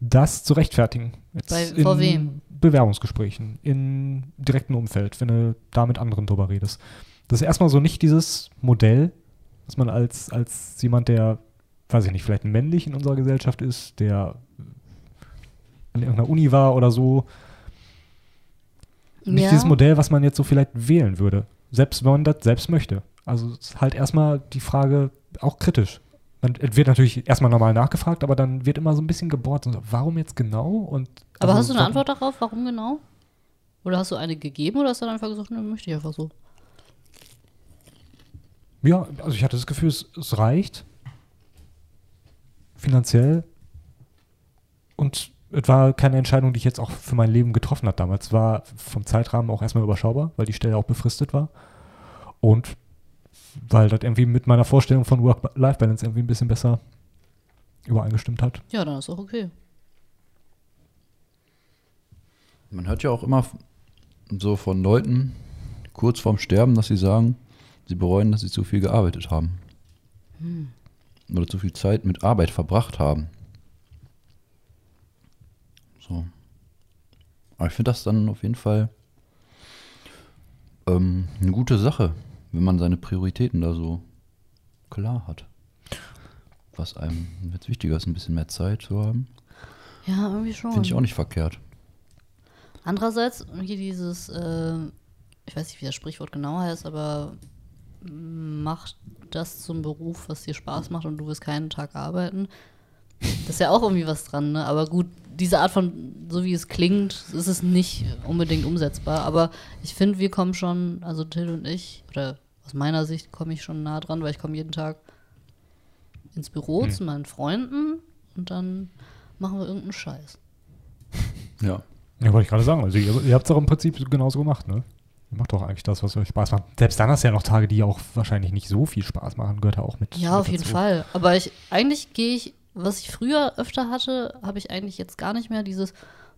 das zu rechtfertigen. Jetzt Bei- in vor wem? Bewerbungsgesprächen, im direkten Umfeld, wenn du da mit anderen drüber redest. Das ist erstmal so nicht dieses Modell, dass man als, als jemand, der, weiß ich nicht, vielleicht männlich in unserer Gesellschaft ist, der an irgendeiner Uni war oder so, nicht Ja. dieses Modell, was man jetzt so vielleicht wählen würde. Selbst wenn man das selbst möchte. Also es ist halt erstmal die Frage auch kritisch. Man es wird natürlich erstmal normal nachgefragt, aber dann wird immer so ein bisschen gebohrt. So, warum jetzt genau? Und Aber also, hast du eine Antwort darauf, warum genau? Oder hast du eine gegeben oder hast du dann einfach gesagt, ne, möchte ich einfach so? Ja, also ich hatte das Gefühl, es, es reicht. Finanziell. Und es war keine Entscheidung, die ich jetzt auch für mein Leben getroffen habe damals. Es war vom Zeitrahmen auch erstmal überschaubar, weil die Stelle auch befristet war. Und weil das irgendwie mit meiner Vorstellung von Work-Life-Balance irgendwie ein bisschen besser übereingestimmt hat. Ja, dann ist auch okay. Man hört ja auch immer so von Leuten kurz vorm Sterben, dass sie sagen, sie bereuen, dass sie zu viel gearbeitet haben. Oder zu viel Zeit mit Arbeit verbracht haben. So. Aber ich finde das dann auf jeden Fall ähm, eine gute Sache, wenn man seine Prioritäten da so klar hat. Was einem jetzt wichtiger ist, ein bisschen mehr Zeit zu haben. Ja, irgendwie schon. Finde ich auch nicht verkehrt. Andererseits, hier dieses, äh, ich weiß nicht, wie das Sprichwort genau heißt, aber mach das zum Beruf, was dir Spaß macht und du wirst keinen Tag arbeiten. Das ist ja auch irgendwie was dran, ne? Aber gut, diese Art von, so wie es klingt, ist es nicht unbedingt umsetzbar. Aber ich finde, wir kommen schon, also Till und ich, oder aus meiner Sicht komme ich schon nah dran, weil ich komme jeden Tag ins Büro zu meinen Freunden und dann machen wir irgendeinen Scheiß. Ja. Ja, wollte ich gerade sagen. Also ihr, ihr habt es auch im Prinzip genauso gemacht, ne? Ihr macht doch eigentlich das, was euch Spaß macht. Selbst dann hast du ja noch Tage, die auch wahrscheinlich nicht so viel Spaß machen, gehört ja auch mit. Ja, mit auf jeden dazu. Fall. Aber ich, eigentlich gehe ich, was ich früher öfter hatte, habe ich eigentlich jetzt gar nicht mehr dieses,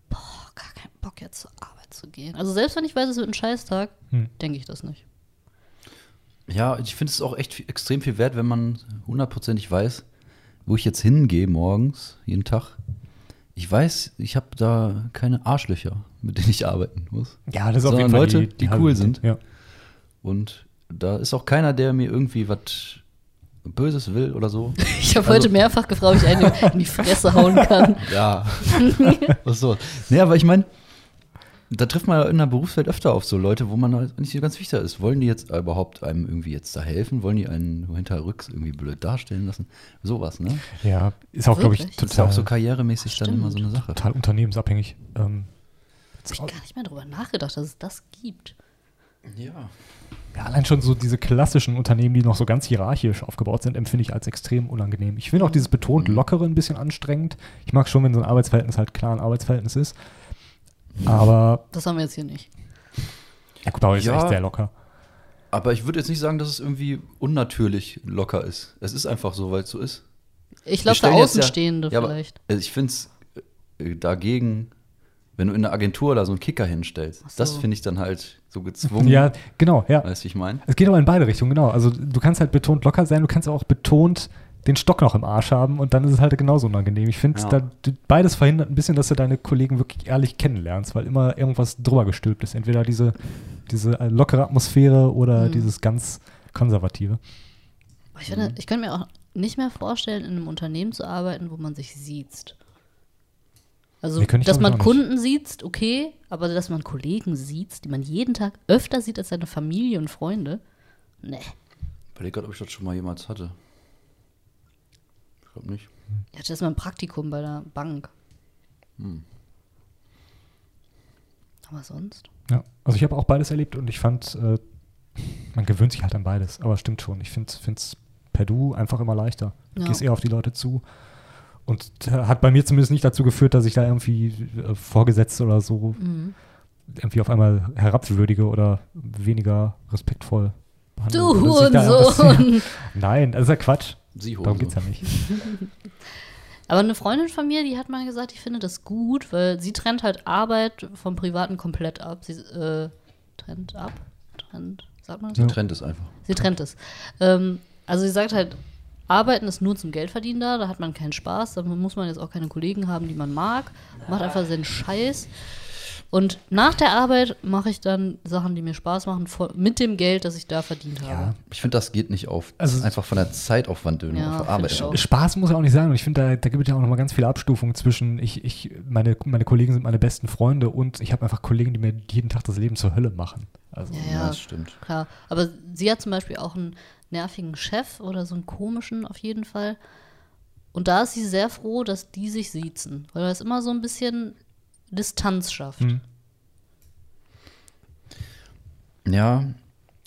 boah, gar keinen Bock jetzt zur Arbeit zu gehen. Also selbst wenn ich weiß, es wird ein Scheißtag, Hm. denke ich das nicht. Ja, ich finde es auch echt viel, extrem viel wert, wenn man hundertprozentig weiß, wo ich jetzt hingehe morgens, jeden Tag. Ich weiß, ich habe da keine Arschlöcher, mit denen ich arbeiten muss. Ja, das ist auf Sondern jeden Fall Leute, die, die cool sind. Ja. Und da ist auch keiner, der mir irgendwie was Böses will oder so. Ich habe Also- heute mehrfach gefragt, ob ich einen in die Fresse hauen kann. Ja. Was so. Nee, aber ich meine, da trifft man ja in der Berufswelt öfter auf so Leute, wo man halt nicht so ganz wichtig ist. Wollen die jetzt überhaupt einem irgendwie jetzt da helfen? Wollen die einen hinterrücks irgendwie blöd darstellen lassen? Sowas, ne? ja, ist auch, glaube ich? Das ist auch so total, karrieremäßig dann immer so eine Sache. total unternehmensabhängig. Ähm, Habe ich gar nicht mehr drüber nachgedacht, dass es das gibt. Ja. ja, allein schon so diese klassischen Unternehmen, die noch so ganz hierarchisch aufgebaut sind, empfinde ich als extrem unangenehm. Ich finde auch dieses betont lockere ein bisschen anstrengend. Ich mag schon, wenn so ein Arbeitsverhältnis halt klar ein Arbeitsverhältnis ist. Aber, Das haben wir jetzt hier nicht. ja gut, aber ist Ja. echt sehr locker. Aber ich würde jetzt nicht sagen, dass es irgendwie unnatürlich locker ist. Es ist einfach so, weil es so ist. Ich glaube, ja- Außenstehende ja, vielleicht. Also ich finde es dagegen, wenn du in einer Agentur da so einen Kicker hinstellst, so. das finde ich dann halt so gezwungen. Ja, genau, ja. Weißt du, wie ich meine? Es geht aber in beide Richtungen, genau. Also du kannst halt betont locker sein, du kannst auch betont den Stock noch im Arsch haben und dann ist es halt genauso unangenehm. Ich finde, Ja. beides verhindert ein bisschen, dass du deine Kollegen wirklich ehrlich kennenlernst, weil immer irgendwas drüber gestülpt ist. Entweder diese, diese lockere Atmosphäre oder Mhm. dieses ganz konservative. Ich, finde, ich könnte mir auch nicht mehr vorstellen, in einem Unternehmen zu arbeiten, wo man sich sieht. Also, dass man Kunden sieht, okay, aber dass man Kollegen sieht, die man jeden Tag öfter sieht als seine Familie und Freunde, nee. Ich überlege gerade, ob ich das schon mal jemals hatte. Ich glaube nicht. Ich hatte erst mal ein Praktikum bei der Bank. Hm. Aber sonst? Ja, also ich habe auch beides erlebt und ich fand, äh, man gewöhnt sich halt an beides, aber stimmt schon. Ich finde es per Du einfach immer leichter. Du Ja. gehst eher auf die Leute zu. Und hat bei mir zumindest nicht dazu geführt, dass ich da irgendwie äh, vorgesetzt oder so Mhm. irgendwie auf einmal herabwürdige oder weniger respektvoll behandle. Du Hurensohn! Nein, das ist ja Quatsch. Sie Darum geht es ja nicht. Aber eine Freundin von mir, die hat mal gesagt, ich finde das gut, weil sie trennt halt Arbeit vom Privaten komplett ab. Sie äh, trennt ab? Trennt, sagt man das? Ja. Trend ist einfach. Sie trennt es. Ähm, also sie sagt halt, Arbeiten ist nur zum Geldverdienen da, da hat man keinen Spaß, da muss man jetzt auch keine Kollegen haben, die man mag. Macht einfach seinen Scheiß. Und nach der Arbeit mache ich dann Sachen, die mir Spaß machen, vor, mit dem Geld, das ich da verdient habe. Ja. Ich finde, das geht nicht auf. Das Also- ist einfach von der Zeitaufwand, Ja, auf Arbeit. Spaß muss ja auch nicht sein. Und ich finde, da, da gibt es ja auch noch mal ganz viele Abstufungen zwischen, ich, ich, meine, meine Kollegen sind meine besten Freunde und ich habe einfach Kollegen, die mir jeden Tag das Leben zur Hölle machen. Also, Ja, Ja, ja, das stimmt. klar. Aber sie hat zum Beispiel auch einen nervigen Chef oder so einen komischen auf jeden Fall. Und da ist sie sehr froh, dass die sich siezen, weil das immer so ein bisschen Distanz schafft. hm. Ja,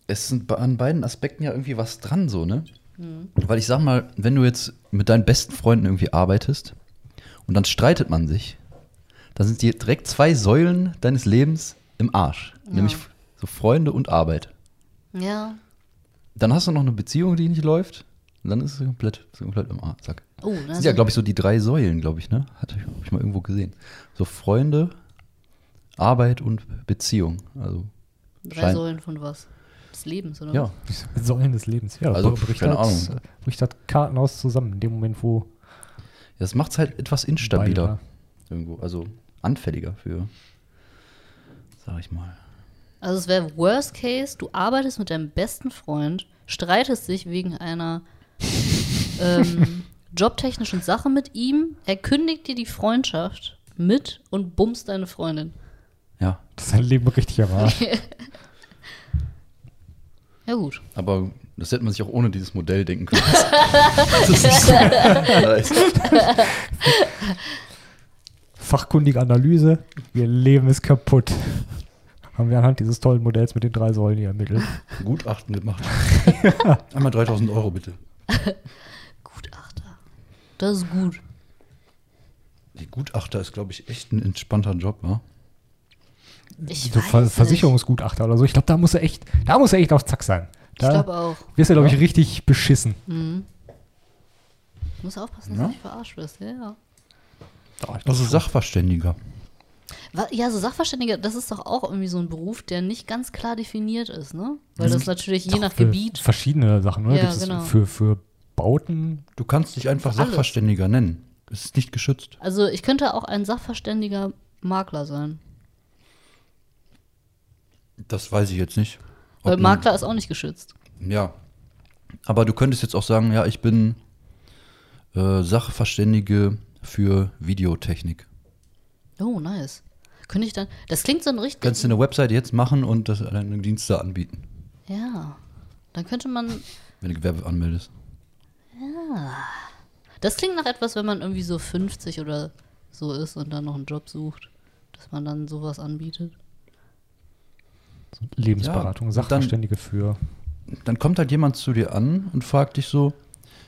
es sind an beiden Aspekten ja irgendwie was dran, so, ne? Weil ich sag mal, wenn du jetzt mit deinen besten Freunden irgendwie arbeitest und dann streitet man sich, Da sind dir direkt zwei Säulen deines Lebens im Arsch. Nämlich so Freunde und Arbeit. Ja. Dann hast du noch eine Beziehung, die nicht läuft. Und dann ist es komplett, ist komplett im Arsch. Zack. Oh, Das sind ja, glaube ich, so die drei Säulen, glaube ich, ne? Hatte ich, hab ich mal irgendwo gesehen. So Freunde, Arbeit und Beziehung. Also, Drei Schein- Säulen von was? Des Lebens, oder ja. was? Säulen des Lebens. Ja, Also, bricht keine halt, Ahnung. bricht halt Kartenhaus zusammen, in dem Moment, wo Das macht es halt etwas beide instabiler. da- Irgendwo. Also anfälliger für, sag ich mal. Also es wäre Worst Case, du arbeitest mit deinem besten Freund, streitest dich wegen einer ähm, jobtechnischen Sache mit ihm, er kündigt dir die Freundschaft mit und bummst deine Freundin. Ja. Das ist ein Leben richtig am Arsch. Ja gut. Aber das hätte man sich auch ohne dieses Modell denken können. das ist so nice. Fachkundige Analyse, ihr Leben ist kaputt. Haben wir anhand dieses tollen Modells mit den drei Säulen hier ermittelt. Gutachten gemacht. Einmal 3000 Euro bitte. Gutachter. Das ist gut. Die Gutachter ist, glaube ich, echt ein entspannter Job, wa? Ich so weiß Ver nicht. Versicherungsgutachter oder so. Ich glaube, da muss er echt, da muss er echt auf Zack sein. Ich Da glaube auch. wirst du, glaube ich, richtig beschissen. Mhm. Du musst aufpassen, dass Ja? du nicht verarscht wirst. Ja, ja. Also Sachverständiger. Ja, so Sachverständiger, das ist doch auch irgendwie so ein Beruf, der nicht ganz klar definiert ist, ne? Weil das natürlich je nach Gebiet. Verschiedene Sachen, ne? Ja, Gibt es genau. für, für Bauten. Du kannst dich einfach alles. Sachverständiger nennen. Es ist nicht geschützt. Also ich könnte auch ein sachverständiger Makler sein. Das weiß ich jetzt nicht. Weil Makler ist auch nicht geschützt. Ja. Aber du könntest jetzt auch sagen, ja, ich bin äh, Sachverständige für Videotechnik. Oh, nice. Könnte ich dann. Das klingt so ein richtig. Kannst du eine Webseite jetzt machen und das deine Dienste anbieten, Ja. Dann könnte man. wenn du Gewerbe anmeldest. Das klingt nach etwas, wenn man irgendwie so 50 oder so ist und dann noch einen Job sucht, dass man dann sowas anbietet. Lebensberatung, Ja, Sachverständige für. Dann kommt halt jemand zu dir an und fragt dich so,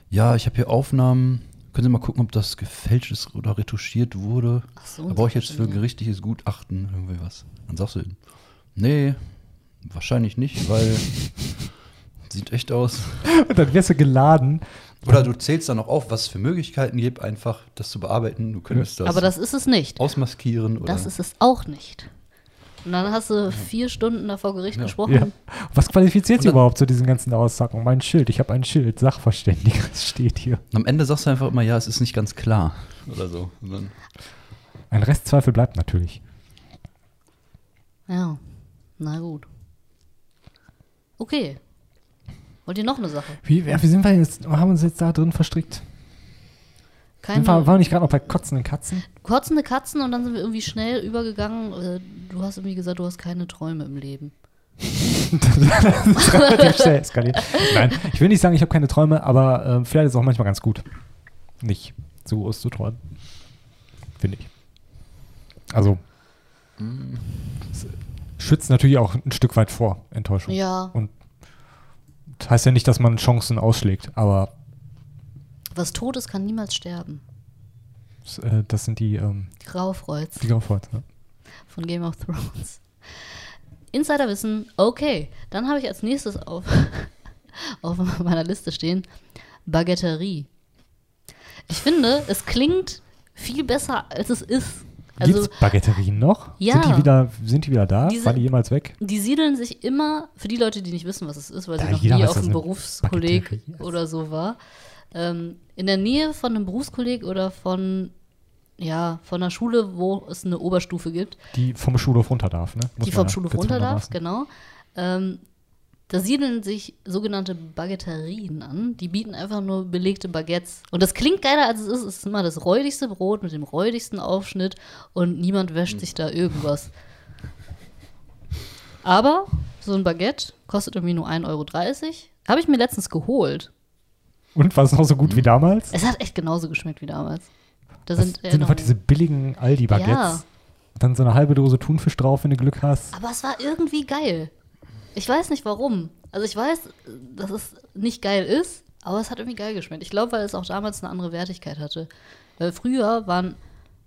ja, ich habe hier Aufnahmen, können Sie mal gucken, ob das gefälscht ist oder retuschiert wurde. Ach so, Da brauche ich jetzt für ein gerichtliches Gutachten irgendwie was. Dann sagst du ihm, nee, wahrscheinlich nicht, weil sieht echt aus. Und dann wirst du geladen. Oder du zählst dann noch auf, was es für Möglichkeiten gibt, einfach das zu bearbeiten. Du könntest das, Aber das ist es nicht. ausmaskieren oder Das ist es auch nicht. Und dann hast du vier Stunden da vor Gericht gesprochen. Ja. Was qualifiziert sie überhaupt zu diesen ganzen Aussagen? Mein Schild, ich habe ein Schild, Sachverständiger, das steht hier. Und am Ende sagst du einfach immer, ja, es ist nicht ganz klar oder so. Und dann, Ein Restzweifel bleibt natürlich. Ja, na gut. Okay. Wollt ihr noch eine Sache? Wie, ja, wie sind wir jetzt, haben uns jetzt da drin verstrickt? Keine waren wir nicht gerade noch bei kotzenden Katzen? kotzende Katzen und dann sind wir irgendwie schnell übergegangen. Äh, Du hast irgendwie gesagt, du hast keine Träume im Leben. das ist relativ schnell eskaliert. Nein, ich will nicht sagen, ich habe keine Träume, aber äh, vielleicht ist es auch manchmal ganz gut, nicht so auszuträumen. Finde ich. Also, es schützt natürlich auch ein Stück weit vor Enttäuschung. Ja, Und das heißt ja nicht, dass man Chancen ausschlägt, aber was tot ist, kann niemals sterben. s- äh, das sind die, ähm, Graufreuz die Graufreuz. Ne? von Game of Thrones. Insiderwissen, okay. Dann habe ich als nächstes auf, auf meiner Liste stehen Baguetterie. Ich finde, es klingt viel besser, als es ist. Also, Gibt's Baguetterien noch? Ja. Sind die wieder, sind die wieder da? Die Waren die jemals weg? die siedeln sich immer, für die Leute, die nicht wissen, was es ist, weil Ja, sie noch nie auf einem eine Berufskolleg oder so war, ähm, in der Nähe von einem Berufskolleg oder von, ja, von einer Schule, wo es eine Oberstufe gibt, Die vom Schulhof runter darf, ne? Muss die vom Schulhof runter darf, genau. Ähm, da siedeln sich sogenannte Baguetterien an. Die bieten einfach nur belegte Baguettes. Und das klingt geiler, als es ist. Es ist immer das räudigste Brot mit dem räudigsten Aufschnitt und niemand wäscht sich da irgendwas. Aber so ein Baguette kostet irgendwie nur 1,30 Euro. Habe ich mir letztens geholt. Und war es noch so gut wie damals? Es hat echt genauso geschmeckt wie damals. Da Das sind, sind, einfach diese billigen Aldi-Baguettes. Ja. Dann so eine halbe Dose Thunfisch drauf, wenn du Glück hast. Aber es war irgendwie geil. Ich weiß nicht warum. Also ich weiß, dass es nicht geil ist, aber es hat irgendwie geil geschmeckt. Ich glaube, weil es auch damals eine andere Wertigkeit hatte. Weil früher waren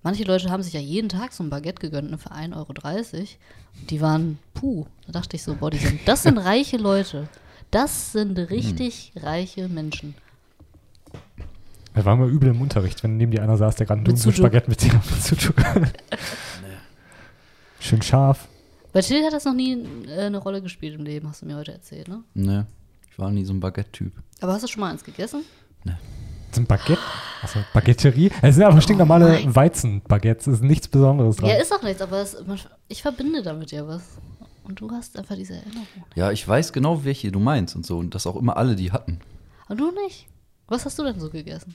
Manche Leute haben sich ja jeden Tag so ein Baguette gegönnt ne, für 1,30 Euro. Die waren, puh, da dachte ich so, boah, die sind, das sind reiche Leute. Das sind richtig reiche Menschen. Da waren wir übel im Unterricht, wenn neben dir einer saß, der gerade so Sucuk. Spaghetti mit dem Sucuk. Schön scharf. Bei Till hat das noch nie äh, eine Rolle gespielt im Leben, hast du mir heute erzählt, ne? Ne, ich war nie so ein Baguette-Typ. Aber hast du schon mal eins gegessen? So ein Baguette. Also Baguetterie. Es sind aber stinknormale Oh Weizenbaguettes. Es ist nichts Besonderes dran. Ja, ist auch nichts, aber es, man, ich verbinde damit ja was. Und du hast einfach diese Erinnerung. Ja, ich weiß genau, welche du meinst und so. Und dass auch immer alle die hatten. Und du nicht? Was hast du denn so gegessen?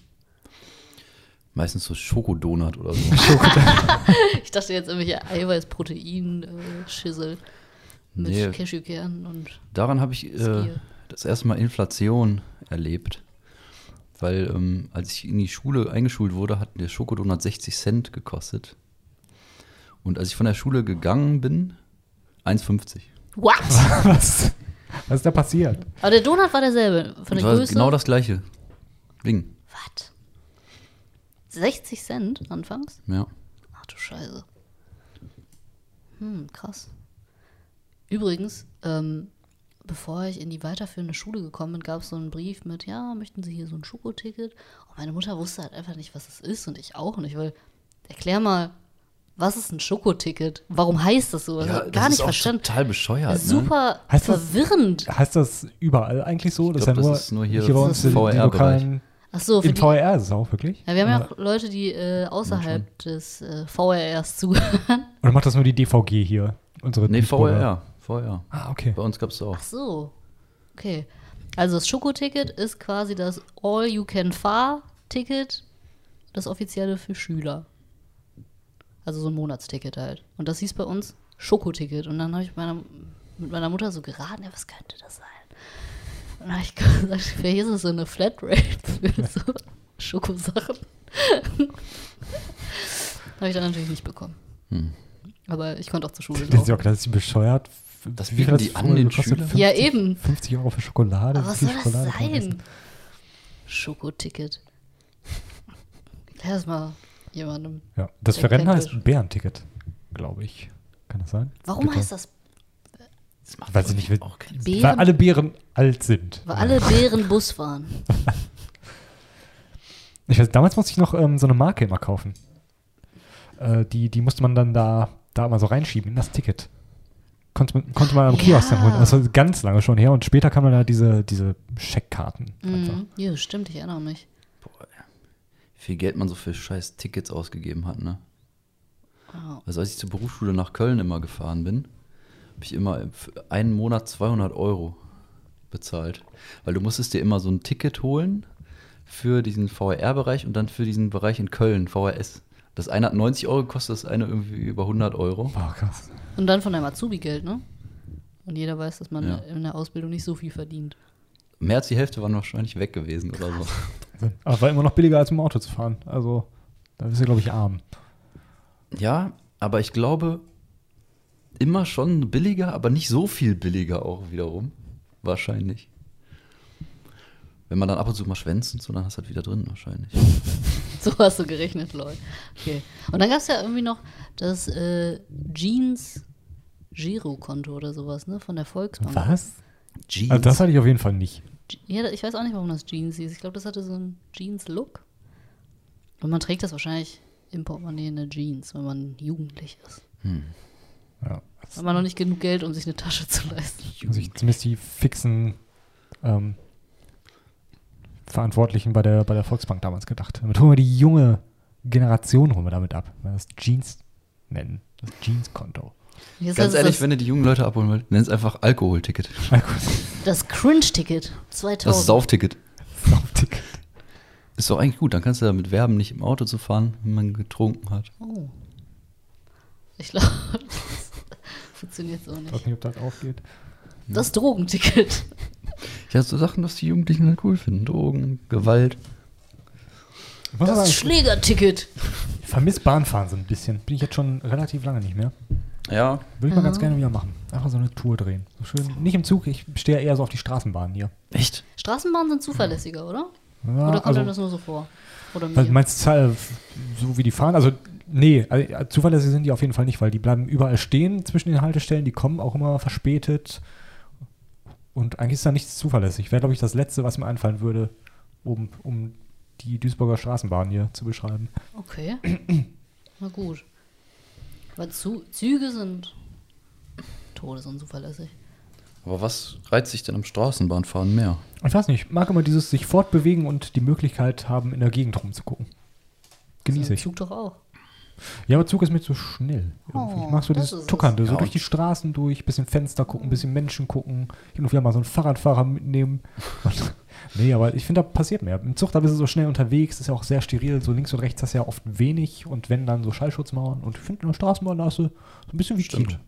Meistens so Schokodonut oder so. Ich dachte jetzt irgendwelche Eiweiß-Protein-Schissel mit Nee. Cashewkernen und Daran habe ich äh, das erste Mal Inflation erlebt. Weil ähm, als ich in die Schule eingeschult wurde, hat der Schokodonut 60 Cent gekostet. Und als ich von der Schule gegangen bin, 1,50. What? Was? Was ist da passiert? Aber der Donut war derselbe. Von der Größe. genau das gleiche Ding. Was? 60 Cent anfangs? Ja. Ach du Scheiße. Hm, krass. Übrigens, ähm, bevor ich in die weiterführende Schule gekommen bin, gab es so einen Brief mit, ja, möchten Sie hier so ein Schokoticket? Und meine Mutter wusste halt einfach nicht, was es ist und ich auch nicht, weil, erklär mal, was ist ein Schokoticket? Warum heißt das so? Also, ja, gar das nicht ist auch verstanden. total bescheuert. Ne? Super Heißt das- verwirrend. Heißt das überall eigentlich so? Das glaub, ist ja nur, das ist nur hier bei uns im lokalen. Ach so, für Im die, VR ist es auch wirklich. ja, wir haben ja auch Leute, die äh, außerhalb des äh, VRRs zuhören. Oder macht das nur die DVG hier? Unsere Nee? VR. VR. Ah, okay. Bei uns gab es auch. Ach so. Okay. Also das Schokoticket ist quasi das All-You-Can-Far-Ticket, das offizielle für Schüler. Also so ein Monatsticket halt. Und das hieß bei uns Schokoticket. Und dann habe ich meiner, mit meiner Mutter so geraten, ja, was könnte das sein? Habe ich gesagt, vielleicht ist es so eine Flatrate für so Schokosachen. habe ich dann natürlich nicht bekommen. Hm. Aber ich konnte auch zur Schule Das ist ja auch laufen. klar, das ist bescheuert. Das Wie bieten die das an den? Schülern? 50, Ja, eben. 50 Euro für Schokolade. Aber was soll das Schokolade kann essen? sein? Schokoticket. Erklär das mal jemandem. Ja, das für Rennen heißt das. Bärenticket, glaube ich. Kann das sein? Warum Gibt heißt das? Das? Macht Weiß ich nicht, auch keinen Sinn. Weil alle Bären alt sind. Weil alle Bären Bus fahren. Ich weiß, damals musste ich noch ähm, so eine Marke immer kaufen. Äh, die, die musste man dann da, da immer so reinschieben in das Ticket. Konnte man, konnte man am Kiosk dann holen. Das war ganz lange schon her. Und später kamen dann da diese, diese Scheckkarten. einfach. Mhm. Ja, stimmt, ich erinnere mich. Wie viel Geld man so für scheiß Tickets ausgegeben hat, ne? Wow. Also als ich zur Berufsschule nach Köln immer gefahren bin, habe ich immer für einen Monat 200 Euro bezahlt. Weil du musstest dir immer so ein Ticket holen für diesen VR-Bereich und dann für diesen Bereich in Köln, VRS. Das eine hat 90 Euro gekostet, das eine irgendwie über 100 Euro. Boah, krass. Und dann von deinem Azubi-Geld, ne? Und jeder weiß, dass man Ja. in der Ausbildung nicht so viel verdient. Mehr als die Hälfte waren wahrscheinlich weg gewesen oder so. Aber war immer noch billiger als im Auto zu fahren. Also, da bist du, glaube ich, arm. Ja, aber ich glaube, immer schon billiger, aber nicht so viel billiger auch wiederum. Wahrscheinlich. Wenn man dann ab und zu mal schwänzt und so, dann hast du halt wieder drin wahrscheinlich. So hast du gerechnet, Leute. Okay. Und dann gab es ja irgendwie noch das äh, Jeans Girokonto oder sowas, ne? Von der Volksbank. Was? Jeans. Also, das hatte ich auf jeden Fall nicht. Ja, ich weiß auch nicht, warum das Jeans hieß. Ich glaube, das hatte so einen Jeans-Look. Und man trägt das wahrscheinlich im Portemonnaie in der Jeans, wenn man jugendlich ist. Ja. Hat man noch nicht genug Geld, um sich eine Tasche zu leisten. Also ich, zumindest die fixen ähm, Verantwortlichen bei der, bei der Volksbank damals gedacht. Damit holen wir die junge Generation holen wir damit ab. Wenn wir das Jeans nennen. Das Jeans-Konto. Jetzt Ganz ehrlich, wenn du die jungen Leute abholen willst, nenn es einfach Alkoholticket. das Cringe-Ticket 2000. Das Saufticket. Saufticket. Ist doch eigentlich gut, dann kannst du damit werben, nicht im Auto zu fahren, wenn man getrunken hat. Oh. Ich glaube, funktioniert so Ich weiß nicht. nicht, ob das aufgeht. Das Drogenticket. Ja, so Sachen, dass die Jugendlichen halt cool finden. Drogen, Gewalt. Aber Das Schlägerticket. ich vermisse Bahnfahren so ein bisschen. Bin ich jetzt schon relativ lange nicht mehr. Ja, Würde ich mal ganz gerne wieder machen. Einfach so eine Tour drehen. So schön. Nicht im Zug, ich stehe eher so auf die Straßenbahn hier. echt? Straßenbahnen sind zuverlässiger, oder? Ja, Oder kommt also, einem das nur so vor? Oder meinst du, äh, so wie die fahren? Also Nee, also, zuverlässig sind die auf jeden Fall nicht, weil die bleiben überall stehen zwischen den Haltestellen, die kommen auch immer verspätet. Und eigentlich ist da nichts zuverlässig. Wäre, glaube ich, das Letzte, was mir einfallen würde, um, um die Duisburger Straßenbahn hier zu beschreiben. Okay. Na gut. Weil Zu Züge sind todesunzuverlässig. Aber was reizt sich denn am Straßenbahnfahren mehr? Ich weiß nicht, ich mag immer dieses sich fortbewegen und die Möglichkeit haben, in der Gegend rumzugucken. Genieße ich. Zug doch auch. Ja, aber Zug ist mir zu schnell. Irgendwie. Oh, ich mag so das dieses. Tuckernde, so Ja, durch die Straßen durch, bisschen Fenster gucken, bisschen Menschen gucken, hin und wieder mal so einen Fahrradfahrer mitnehmen. Und, nee, aber ich finde, da passiert mehr. Im Zug, da bist du so schnell unterwegs, ist ja auch sehr steril, so links und rechts hast du ja oft wenig und wenn dann so Schallschutzmauern und ich finde, in der Straßenbahn hast du so ein bisschen wie Stimmt. Kino.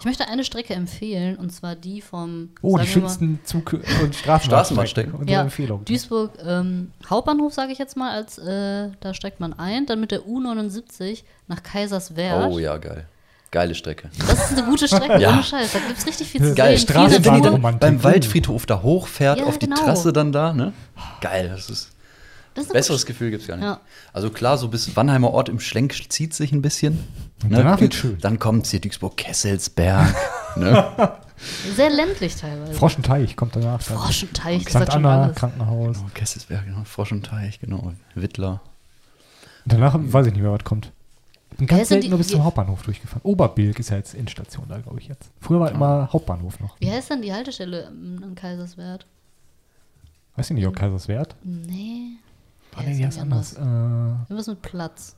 Ich möchte eine Strecke empfehlen und zwar die vom Oh, die wir mal, schönsten Zug- und Straßenbahnstrecken. Straßenbahnstrecken. Unsere Ja, Empfehlung. Duisburg ähm, Hauptbahnhof, sage ich jetzt mal, als äh, da steigt man ein, dann mit der U79 nach Kaiserswerth. Oh ja, geil. Geile Strecke. Das ist eine gute Strecke, Ja. ohne Scheiß. Da gibt es richtig viel zu Geil. sehen. Viel Wenn die dann beim Waldfriedhof da hochfährt Ja, auf die genau. Trasse dann da, ne? Geil, das ist. Das ist Besseres Gefühl gibt's gar nicht. Ja. Also klar, so bis Wannheimer Ort im Schlenk zieht sich ein bisschen. Und ne? danach wird's schön. Dann kommt hier Duisburg-Kesselsberg. ne? sehr ländlich teilweise. Froschenteich kommt danach. dann. Froschenteich, das St. Anna, alles. Krankenhaus. Genau, Kesselsberg, genau. Frosch und Teich, genau. Wittler. Und danach weiß ich nicht mehr, was kommt. Bin ganz selten die- nur bis zum Hauptbahnhof durchgefahren. Oberbilk ist ja jetzt Endstation da, glaube ich jetzt. Früher war immer Hauptbahnhof noch. Wie heißt denn die Haltestelle ähm, in Kaiserswerth? Weiß ich nicht, ob Kaiserswerth? Nee. Ah, nee, die heißt anders. Äh, Irgendwas mit Platz.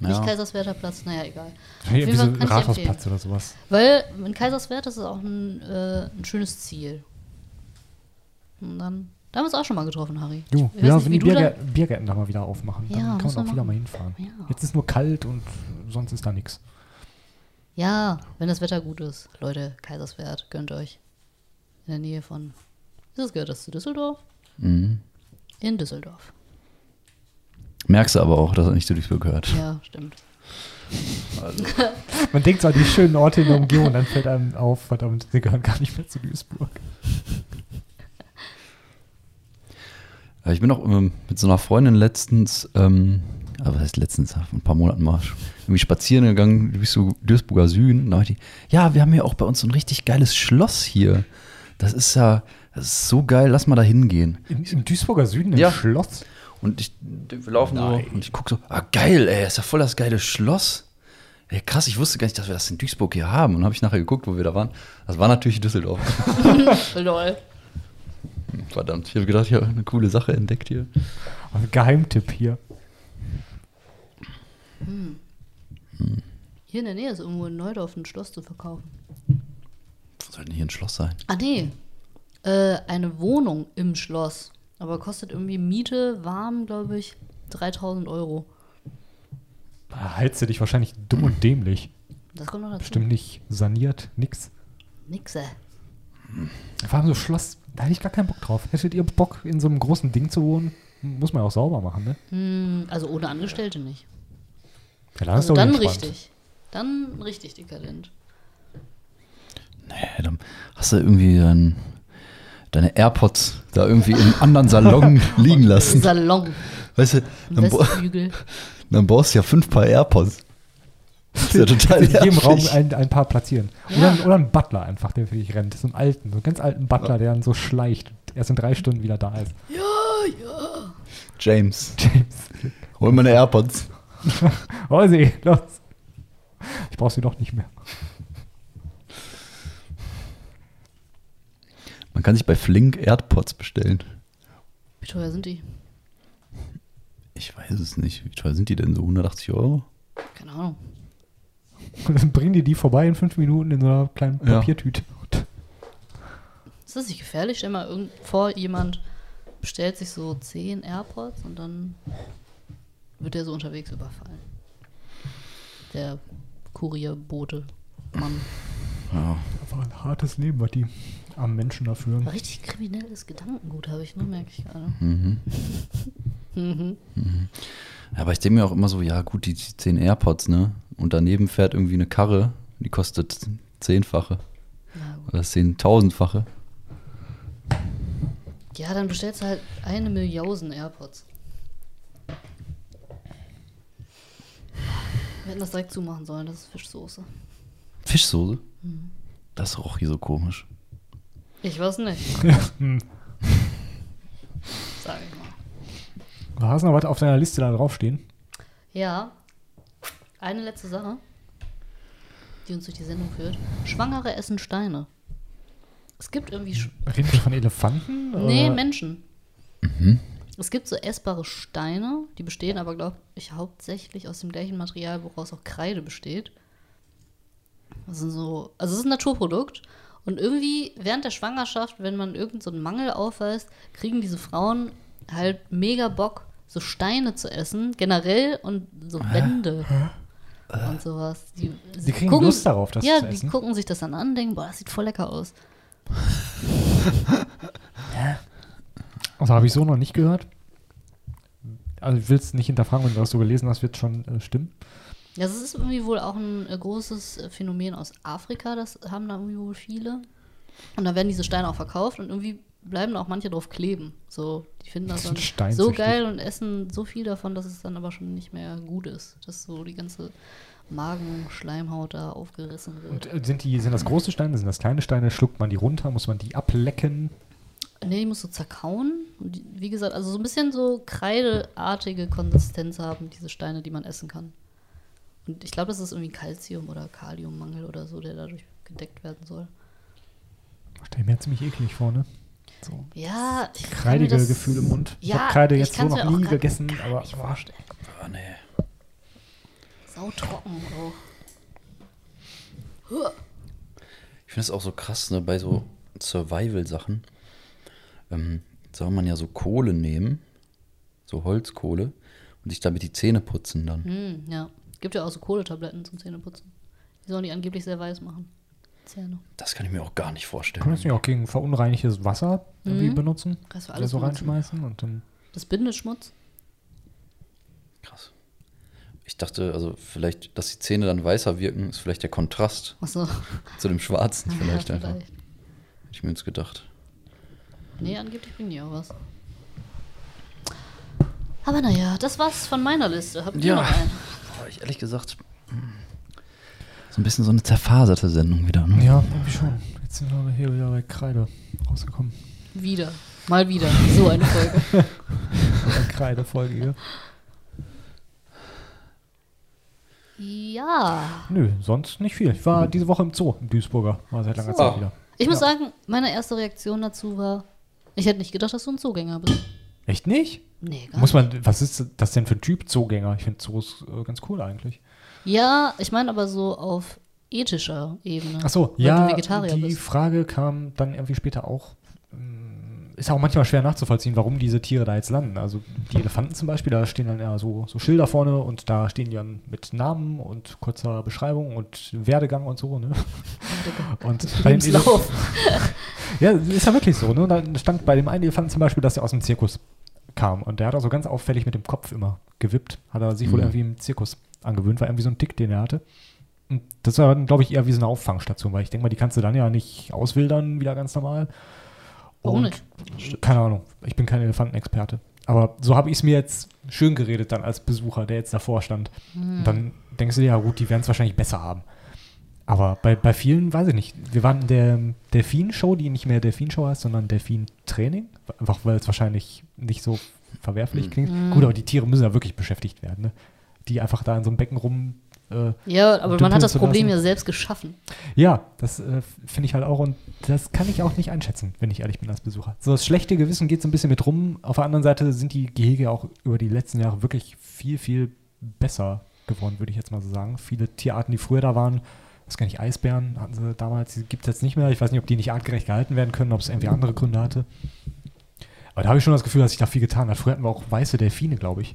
Nicht Ja. Kaiserswerther Platz, naja, egal. irgendwie Fall so kann ich Rathausplatz oder sowas. Weil in Kaiserswerth ist es auch ein, äh, ein schönes Ziel. Und dann, da haben wir uns auch schon mal getroffen, Harry. Jo, ja, nicht, wenn die du da- Biergärten, da mal wieder aufmachen, dann Ja, kann muss man auch wieder mal hinfahren. Ja. Jetzt ist nur kalt und sonst ist da nichts. Ja, wenn das Wetter gut ist. Leute, Kaiserswerth, gönnt euch. In der Nähe von. Ist das gehört das zu Düsseldorf? Mhm. In Düsseldorf. Merkst du aber auch, dass er nicht zu Duisburg gehört. Ja, stimmt. Also, Man denkt so an die schönen Orte in der Umgebung und dann fällt einem auf, verdammt, sie gehören gar nicht mehr zu Duisburg. Ja, Ich bin auch ähm, mit so einer Freundin letztens, ähm, aber was heißt letztens, vor ein paar Monaten mal, irgendwie spazieren gegangen durch so Duisburger Süden. Und da meinte die, ja, wir haben ja auch bei uns so ein richtig geiles Schloss hier. Das ist ja, das ist so geil, lass mal da hingehen. Im, Im Duisburger Süden, im Ja. Schloss? Und ich, wir laufen Nein. so und ich gucke so, ah geil, ey, ist ja voll das geile Schloss. Ey, krass, ich wusste gar nicht, dass wir das in Duisburg hier haben. Und habe ich nachher geguckt, wo wir da waren. Das war natürlich Düsseldorf. Lol. Verdammt, ich habe gedacht, ich habe eine coole Sache entdeckt hier. Ein Geheimtipp hier. Hier in der Nähe ist irgendwo in Neudorf ein Schloss zu verkaufen. Wo soll denn hier ein Schloss sein? Ah, nee. Äh, eine Wohnung im Schloss. Aber kostet irgendwie Miete, warm, glaube ich, 3000 Euro. Da heizt du dich wahrscheinlich dumm und dämlich. Das kommt noch dazu. Bestimmt nicht saniert, nix. Nixe. Vor allem so Schloss, da hätte ich gar keinen Bock drauf. Hättet ihr Bock, in so einem großen Ding zu wohnen? Muss man ja auch sauber machen, ne? Hm, also ohne Angestellte nicht. Ja, dann Also dann richtig. Dann richtig dekadent. Nee, dann hast du irgendwie dein, deine AirPods da irgendwie im anderen Salon liegen lassen. Salon. Weißt du, dann, bo dann baust du ja fünf Paar AirPods. Das ist ja total in jedem Raum ein, ein paar platzieren. Ja. Oder, oder ein Butler einfach, der für dich rennt. So einen alten, so einen ganz alten Butler, der dann so schleicht und erst in drei Stunden wieder da ist. James, James. hol meine AirPods. Oh, sie, los. Ich brauch sie doch nicht mehr. Man kann sich bei Flink AirPods bestellen. Wie teuer sind die? Ich weiß es nicht. Wie teuer sind die denn so? 180 Euro? Keine Ahnung. Und dann bringen die die vorbei in fünf Minuten in so einer kleinen Ja. Papiertüte. Und Ist das nicht gefährlich? Stell mal irgend vor, jemand bestellt sich so 10 AirPods und dann wird er so unterwegs überfallen. Der Kurierbote. Mann. Ja. Einfach ein hartes Leben, was die armen Menschen da führen. Richtig kriminelles Gedankengut, habe ich nur, merke ich gerade. Mhm. Mhm. Ja, aber ich denke mir auch immer so, ja gut, die 10 AirPods, ne? Und daneben fährt irgendwie eine Karre, die kostet zehnfache oder zehntausendfache. ja, dann bestellst du halt eine Million AirPods. Wir hätten das direkt zumachen sollen, das ist Fischsoße. Fischsoße? Das roch hier so komisch. Ich weiß nicht. Hm. Sag ich mal. Du hast noch was auf deiner Liste da draufstehen? Ja. Eine letzte Sache, die uns durch die Sendung führt. Schwangere essen Steine. Es gibt irgendwie. Sch Reden wir von Elefanten? nee, oder? Menschen. Es gibt so essbare Steine, die bestehen aber, glaube ich, hauptsächlich aus dem gleichen Material, woraus auch Kreide besteht. Das sind so, also es ist ein Naturprodukt. Und irgendwie während der Schwangerschaft, wenn man irgendeinen so einen Mangel aufweist, kriegen diese Frauen halt mega Bock, so Steine zu essen, generell und so Wände und sowas. Die, Die kriegen Lust darauf, das ja, zu die essen? gucken sich das dann an, denken, boah, das sieht voll lecker aus. Also habe ich so noch nicht gehört. Also ich will es nicht hinterfragen, wenn du das so gelesen hast, wird schon äh, stimmen. Ja, das ist irgendwie wohl auch ein äh, großes äh, Phänomen aus Afrika, das haben da irgendwie wohl viele. Und da werden diese Steine auch verkauft und irgendwie bleiben auch manche drauf kleben. So, die finden das Das dann so geil und essen so viel davon, dass es dann aber schon nicht mehr gut ist. Dass so die ganze Magenschleimhaut da aufgerissen Und wird. äh, sind, die, sind das große Steine, sind das kleine Steine? Schluckt man die runter? Muss man die ablecken? Nee, die musst du zerkauen. Und die, wie gesagt, also so ein bisschen so kreideartige Konsistenz haben diese Steine, die man essen kann. Und ich glaube, das ist irgendwie Calcium- oder Kaliummangel oder so, der dadurch gedeckt werden soll. Stell mir ziemlich eklig vor, ne? So Ja, ich kann mir kreidige das- Gefühl im Mund. ich Ja, habe Kreide ich jetzt so noch nie gegessen, aber nicht vorstellen. Ah, nee. Sautrocken auch. Ich finde es auch so krass, ne, bei so Survival-Sachen. Ähm, soll man ja so Kohle nehmen, so Holzkohle, und sich damit die Zähne putzen dann. Hm, ja. Gibt ja auch so Kohletabletten zum Zähneputzen. Die sollen die angeblich sehr weiß machen. Zähne. Das kann ich mir auch gar nicht kann vorstellen. man das nicht auch gegen verunreinigtes Wasser irgendwie Mhm. benutzen? Kannst du alles so reinschmeißen und dann. Das bindet Schmutz. Krass. Ich dachte, also vielleicht, dass die Zähne dann weißer wirken, ist vielleicht der Kontrast Achso. zu dem Schwarzen vielleicht ja, einfach. vielleicht. Hätte ich mir jetzt gedacht. Nee, angeblich bringen die auch was. Aber naja, das war's von meiner Liste. Habt ihr Ja. noch einen? Boah, ich ehrlich gesagt, hm, so ein bisschen so eine zerfaserte Sendung wieder. Ne? Ja, irgendwie schon. Jetzt sind wir hier wieder bei Kreide rausgekommen. Wieder. Mal wieder. So eine Folge. Bei Kreide-Folge hier. ja. Nö, sonst nicht viel. Ich war diese Woche im Zoo, im Duisburger. War seit langer So. Zeit wieder. Ich muss Ja. sagen, meine erste Reaktion dazu war, ich hätte nicht gedacht, dass du ein Zugänger bist. Echt nicht? Nee, gar Muss nicht. man, was ist das denn für ein Typ Zoogänger? Ich finde Zoos äh, ganz cool eigentlich. Ja, ich meine aber so auf ethischer Ebene. Ach so, ja, die bist. Frage kam dann irgendwie später auch. ähm, Ist auch manchmal schwer nachzuvollziehen, warum diese Tiere da jetzt landen. Also die Elefanten zum Beispiel, da stehen dann ja so, so Schilder vorne und da stehen die dann mit Namen und kurzer Beschreibung und Werdegang und so. Ne? Und bei den Ele Lebenslauf. ja, ist ja wirklich so. Ne? Da stand bei dem einen Elefanten zum Beispiel, dass er aus dem Zirkus kam. Und der hat auch so ganz auffällig mit dem Kopf immer gewippt. Hat er sich wohl Mhm. irgendwie im Zirkus angewöhnt, war irgendwie so ein Tick, den er hatte. Und das war dann, glaube ich, eher wie so eine Auffangstation, weil ich denke mal, die kannst du dann ja nicht auswildern, wieder ganz normal. Warum Und, nicht? Keine Ahnung, ich bin kein Elefantenexperte. Aber so habe ich es mir jetzt schön geredet dann als Besucher, der jetzt davor stand. Hm. Und dann denkst du dir, ja gut, die werden es wahrscheinlich besser haben. Aber bei, bei vielen weiß ich nicht. Wir waren in der Delfin-Show, die nicht mehr Delfin-Show heißt, sondern Delfin-Training. Einfach weil es wahrscheinlich nicht so verwerflich Mhm. klingt. Mhm. Gut, aber die Tiere müssen ja wirklich beschäftigt werden. Ne? Die einfach da in so einem Becken rum. Äh, Ja, aber man hat das Problem ja selbst geschaffen. ja, das äh, finde ich halt auch. Und das kann ich auch nicht einschätzen, wenn ich ehrlich bin als Besucher. So das schlechte Gewissen geht so ein bisschen mit rum. Auf der anderen Seite sind die Gehege auch über die letzten Jahre wirklich viel, viel besser geworden, würde ich jetzt mal so sagen. Viele Tierarten, die früher da waren, das gar nicht, Eisbären hatten sie damals, die gibt es jetzt nicht mehr. Ich weiß nicht, ob die nicht artgerecht gehalten werden können, ob es irgendwie andere Gründe hatte. Aber da habe ich schon das Gefühl, dass sich da viel getan hat. Früher hatten wir auch weiße Delfine, glaube ich,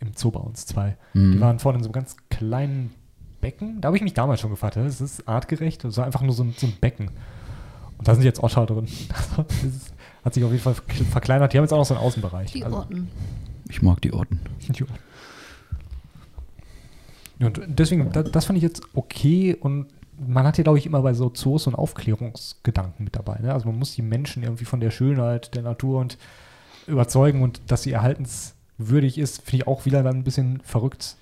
im Zoo bei uns zwei. Die Mhm. waren vorne in so einem ganz kleinen Becken. Da habe ich mich damals schon gefragt, es ist artgerecht. Es war einfach nur so ein, so ein Becken. Und da sind jetzt Otter drin. Das ist, hat sich auf jeden Fall verkleinert. Die haben jetzt auch noch so einen Außenbereich. Die Also, Orten. Ich mag die Orten. ja. Ja, Und deswegen, da, das fand ich jetzt okay und man hat hier, glaube ich, immer bei so Zoos so einen Aufklärungsgedanken mit dabei. Ne? Also man muss die Menschen irgendwie von der Schönheit der Natur und überzeugen und dass sie erhaltenswürdig ist, finde ich auch wieder dann ein bisschen verrückt.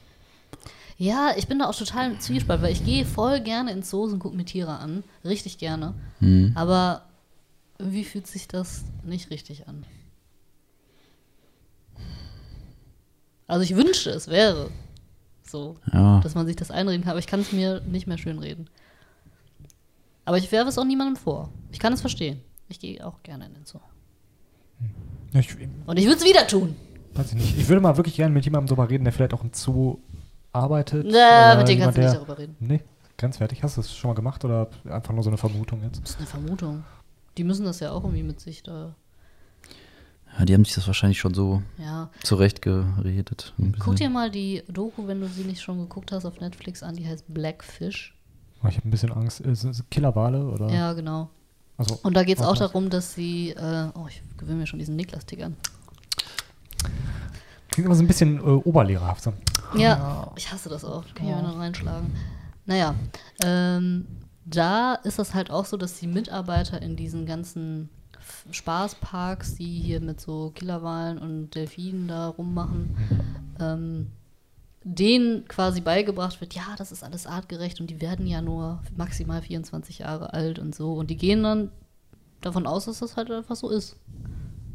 Ja, ich bin da auch total im Zwiespalt, weil ich gehe voll gerne in Zoos und gucke mir Tiere an. Richtig gerne. Mhm. Aber irgendwie fühlt sich das nicht richtig an. Also ich wünschte, es wäre so, Ja. dass man sich das einreden kann, aber ich kann es mir nicht mehr schön reden. Aber ich werfe es auch niemandem vor. Ich kann es verstehen. Ich gehe auch gerne in den Zoo. Ich, Und ich würde es wieder tun. Weiß ich nicht. Ich würde mal wirklich gerne mit jemandem darüber reden, der vielleicht auch im Zoo arbeitet. Ja, oder mit dem kannst du nicht darüber reden. Nee, grenzwertig. Hast du das schon mal gemacht oder einfach nur so eine Vermutung jetzt? Das ist eine Vermutung. Die müssen das ja auch irgendwie mit sich da. ja, die haben sich das wahrscheinlich schon so Ja. zurechtgeredet. Guck dir mal die Doku, wenn du sie nicht schon geguckt hast, auf Netflix an. Die heißt Blackfish. Oh, Ich habe ein bisschen Angst. Killerwale oder? Ja, genau. Also, Und da geht es auch darum, dass sie. Äh, oh, ich gewöhne mir schon diesen Niklas-Tick an. Klingt immer so ein bisschen äh, oberlehrerhaft. So. Ja, ich hasse das auch. Kann ich mir noch reinschlagen. Naja, ähm, da ist das halt auch so, dass die Mitarbeiter in diesen ganzen Spaßparks, die hier mit so Killerwalen und Delfinen da rummachen, ähm, denen quasi beigebracht wird, ja, das ist alles artgerecht und die werden ja nur maximal 24 Jahre alt und so. Und die gehen dann davon aus, dass das halt einfach so ist.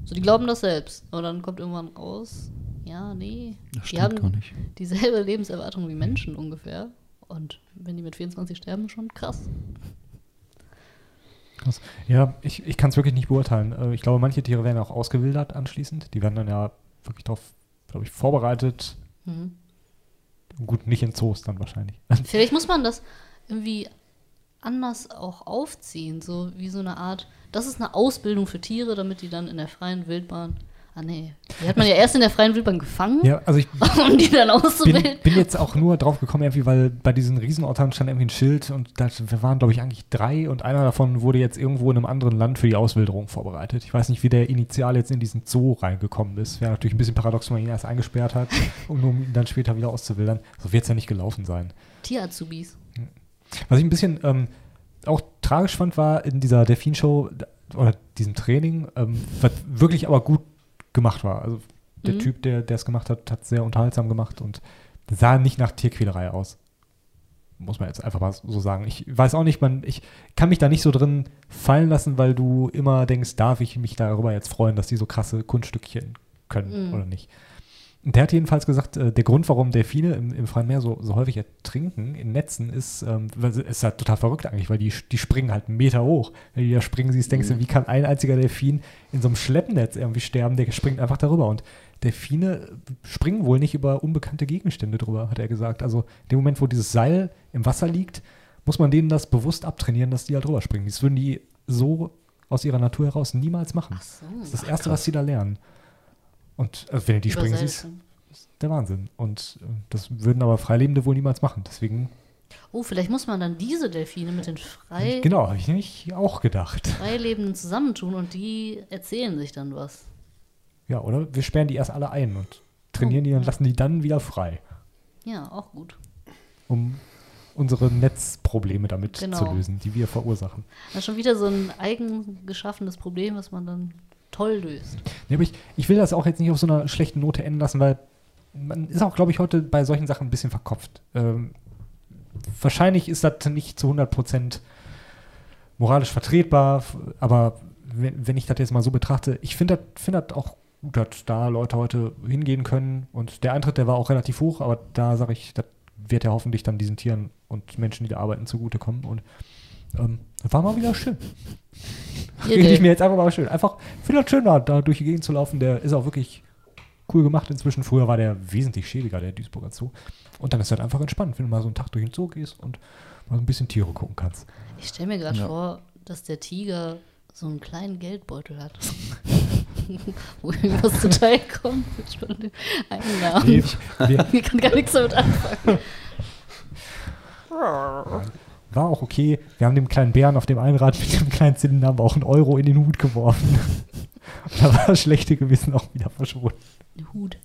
So, die glauben das selbst. Aber dann kommt irgendwann raus, ja, nee. Das die haben gar nicht. dieselbe Lebenserwartung wie Menschen ungefähr. Und wenn die mit 24 sterben, schon krass. Krass. Ja, ich, ich kann es wirklich nicht beurteilen. Äh, Ich glaube, manche Tiere werden auch ausgewildert anschließend. Die werden dann ja wirklich darauf, glaube ich, vorbereitet. Mhm. Gut, nicht in Zoos dann wahrscheinlich. Vielleicht muss man das irgendwie anders auch aufziehen, so wie so eine Art, das ist eine Ausbildung für Tiere, damit die dann in der freien Wildbahn, ah nee, die hat man ja erst in der freien Wildbahn gefangen, Ja, also ich um die dann bin, auszubilden. bin jetzt auch nur drauf gekommen, irgendwie, weil bei diesen Riesenottern stand irgendwie ein Schild und da wir waren, glaube ich, eigentlich drei und einer davon wurde jetzt irgendwo in einem anderen Land für die Auswilderung vorbereitet. Ich weiß nicht, wie der initial jetzt in diesen Zoo reingekommen ist. Wäre natürlich ein bisschen paradox, wenn man ihn erst eingesperrt hat, um ihn dann später wieder auszuwildern. So wird es ja nicht gelaufen sein. Tierazubis. Was ich ein bisschen ähm, auch tragisch fand, war in dieser Delfin-Show oder diesem Training, ähm, was wirklich aber gut gemacht war. Also der Mhm. Typ, der es gemacht hat, hat sehr unterhaltsam gemacht und sah nicht nach Tierquälerei aus. Muss man jetzt einfach mal so sagen. Ich weiß auch nicht, man, ich kann mich da nicht so drin fallen lassen, weil du immer denkst, darf ich mich darüber jetzt freuen, dass die so krasse Kunststückchen können Mhm. oder nicht. Der hat jedenfalls gesagt, äh, der Grund, warum Delfine im, im freien Meer so, so häufig ertrinken in Netzen, ist, ähm, ist halt total verrückt eigentlich, weil die, die springen halt einen Meter hoch. Wenn die da springen siehst, denkst du, wie kann ein einziger Delfin in so einem Schleppnetz irgendwie sterben? Der springt einfach darüber. Und Delfine springen wohl nicht über unbekannte Gegenstände drüber, hat er gesagt. Also in dem Moment, wo dieses Seil im Wasser liegt, muss man denen das bewusst abtrainieren, dass die halt drüber springen. Das würden die so aus ihrer Natur heraus niemals machen. Ach so. Das ist das Erste, was sie da lernen. Und äh, wenn du die springen siehst, ist der Wahnsinn. Und äh, das würden aber Freilebende wohl niemals machen. Deswegen, Oh, vielleicht muss man dann diese Delfine mit den frei, genau, habe ich nämlich auch gedacht. Freilebenden zusammentun und die erzählen sich dann was. Ja, oder wir sperren die erst alle ein und trainieren Oh, die und ja. lassen die dann wieder frei, Ja, auch gut. um unsere Netzprobleme damit Genau. zu lösen, die wir verursachen. Das ist schon wieder so ein eigen geschaffenes Problem, was man dann toll löst. Ja, aber ich, ich will das auch jetzt nicht auf so einer schlechten Note enden lassen, weil man ist auch, glaube ich, heute bei solchen Sachen ein bisschen verkopft. Ähm, wahrscheinlich ist das nicht zu 100% moralisch vertretbar, aber wenn, wenn ich das jetzt mal so betrachte, ich finde das, find auch gut, dass da Leute heute hingehen können und der Eintritt, der war auch relativ hoch, aber da sage ich, das wird ja hoffentlich dann diesen Tieren und Menschen, die da arbeiten, zugutekommen und ähm, das war mal wieder schön. Rede ich mir jetzt einfach mal schön. Einfach, ich finde das schön, da, da durch die Gegend zu laufen. Der ist auch wirklich cool gemacht inzwischen. Früher war der wesentlich schäbiger, der Duisburger Zoo. Und dann ist das einfach entspannt, wenn du mal so einen Tag durch den Zoo gehst und mal so ein bisschen Tiere gucken kannst. Ich stelle mir gerade Ja. vor, dass der Tiger so einen kleinen Geldbeutel hat. Wo irgendwas zuteil kommt. Einen Namen. Nee, wir, Ich kann gar nichts damit anfangen. War auch okay. Wir haben dem kleinen Bären auf dem Einrad mit dem kleinen Zylinder haben wir auch einen Euro in den Hut geworfen. Und da war das schlechte Gewissen auch wieder verschwunden. Hut.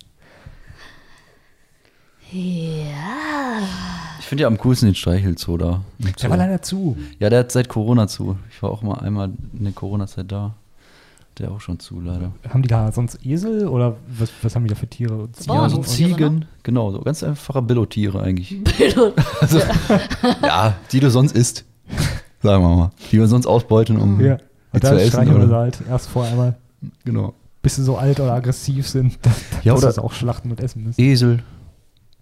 Ja. Ich finde ja am coolsten den Streichelzoo da. Der war leider zu. Ja, der hat seit Corona zu. Ich war auch mal einmal in der Corona-Zeit da. Der auch schon zu, leider. Haben die da sonst Esel oder was, was haben die da für Tiere? So Bauern- Ja, so und Ziegen, genau, so ganz einfache Billo-Tiere eigentlich. Billo. ja, die du sonst isst. Sagen wir mal. Die wir sonst ausbeuten, um Ja. die zu da essen. sie Oder? halt erst vorher einmal, Genau. bis sie so alt oder aggressiv sind, dass, Ja, dass oder- sie auch schlachten und essen müssen. Esel,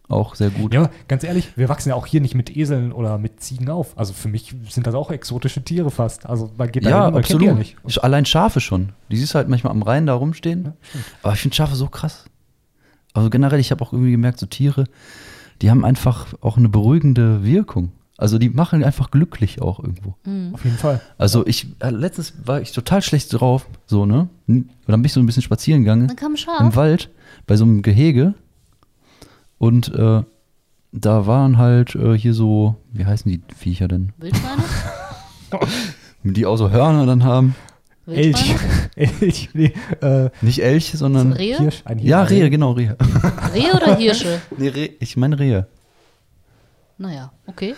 auch sehr gut. Ja, aber ganz ehrlich, wir wachsen ja auch hier nicht mit Eseln oder mit Ziegen auf. Also für mich sind das auch exotische Tiere fast. Also man geht da Ja, hin, man kennt die absolut. ja nicht. Allein Schafe schon. Die siehst du halt manchmal am Rhein da rumstehen. Aber ich finde Schafe so krass. Also generell, ich habe auch irgendwie gemerkt, so Tiere, die haben einfach auch eine beruhigende Wirkung. Also die machen einfach glücklich auch irgendwo. Auf jeden Fall. Also ich, äh, letztens war ich total schlecht drauf, so, ne? Und dann bin ich so ein bisschen spazieren gegangen. Dann kam ein im Schaf. Wald bei so einem Gehege und äh, da waren halt äh, hier so, wie heißen die Viecher denn? Wildschweine? Die auch so Hörner dann haben. Elch. Elch. Nee, äh, Nicht Elche, sondern. Rehe? Hirsch. Ein Hirsch. Ja, Rehe, genau, Rehe. Rehe oder Hirsche? Nee, Rehe, ich meine Rehe. Naja, okay.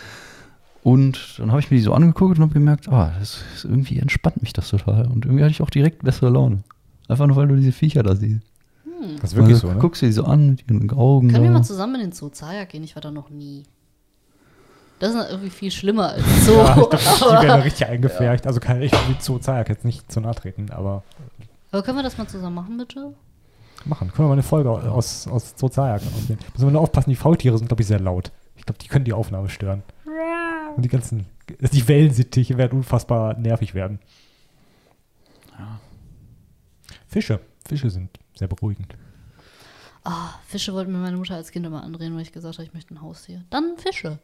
Und dann habe ich mir die so angeguckt und habe gemerkt, ah, das ist irgendwie entspannt mich das total. Und irgendwie hatte ich auch direkt bessere Laune. Einfach nur, weil du diese Viecher da siehst. Das ist wirklich Also, so, ne? Guckst dir die so an mit ihren Augen. Können wir mal zusammen in den Zoo Zayak gehen? Ich war da noch nie. Das ist irgendwie viel schlimmer als Zoo. Ja, ich glaub, die werden richtig eingefärbt. Also kann ich wie zu Zayak jetzt nicht zu nahe treten, aber aber können wir das mal zusammen machen, bitte? machen. Können wir mal eine Folge aus, aus Zoo Zayak aufnehmen. Müssen wir nur aufpassen, die Faultiere sind, glaube ich, sehr laut. Ich glaube, die können die Aufnahme stören. Und die ganzen, die Wellensittiche werden unfassbar nervig werden. Fische. Fische sind sehr beruhigend. Ah, Fische wollten mir meine Mutter als Kind immer andrehen, weil ich gesagt habe, ich möchte ein Haustier. Dann Fische.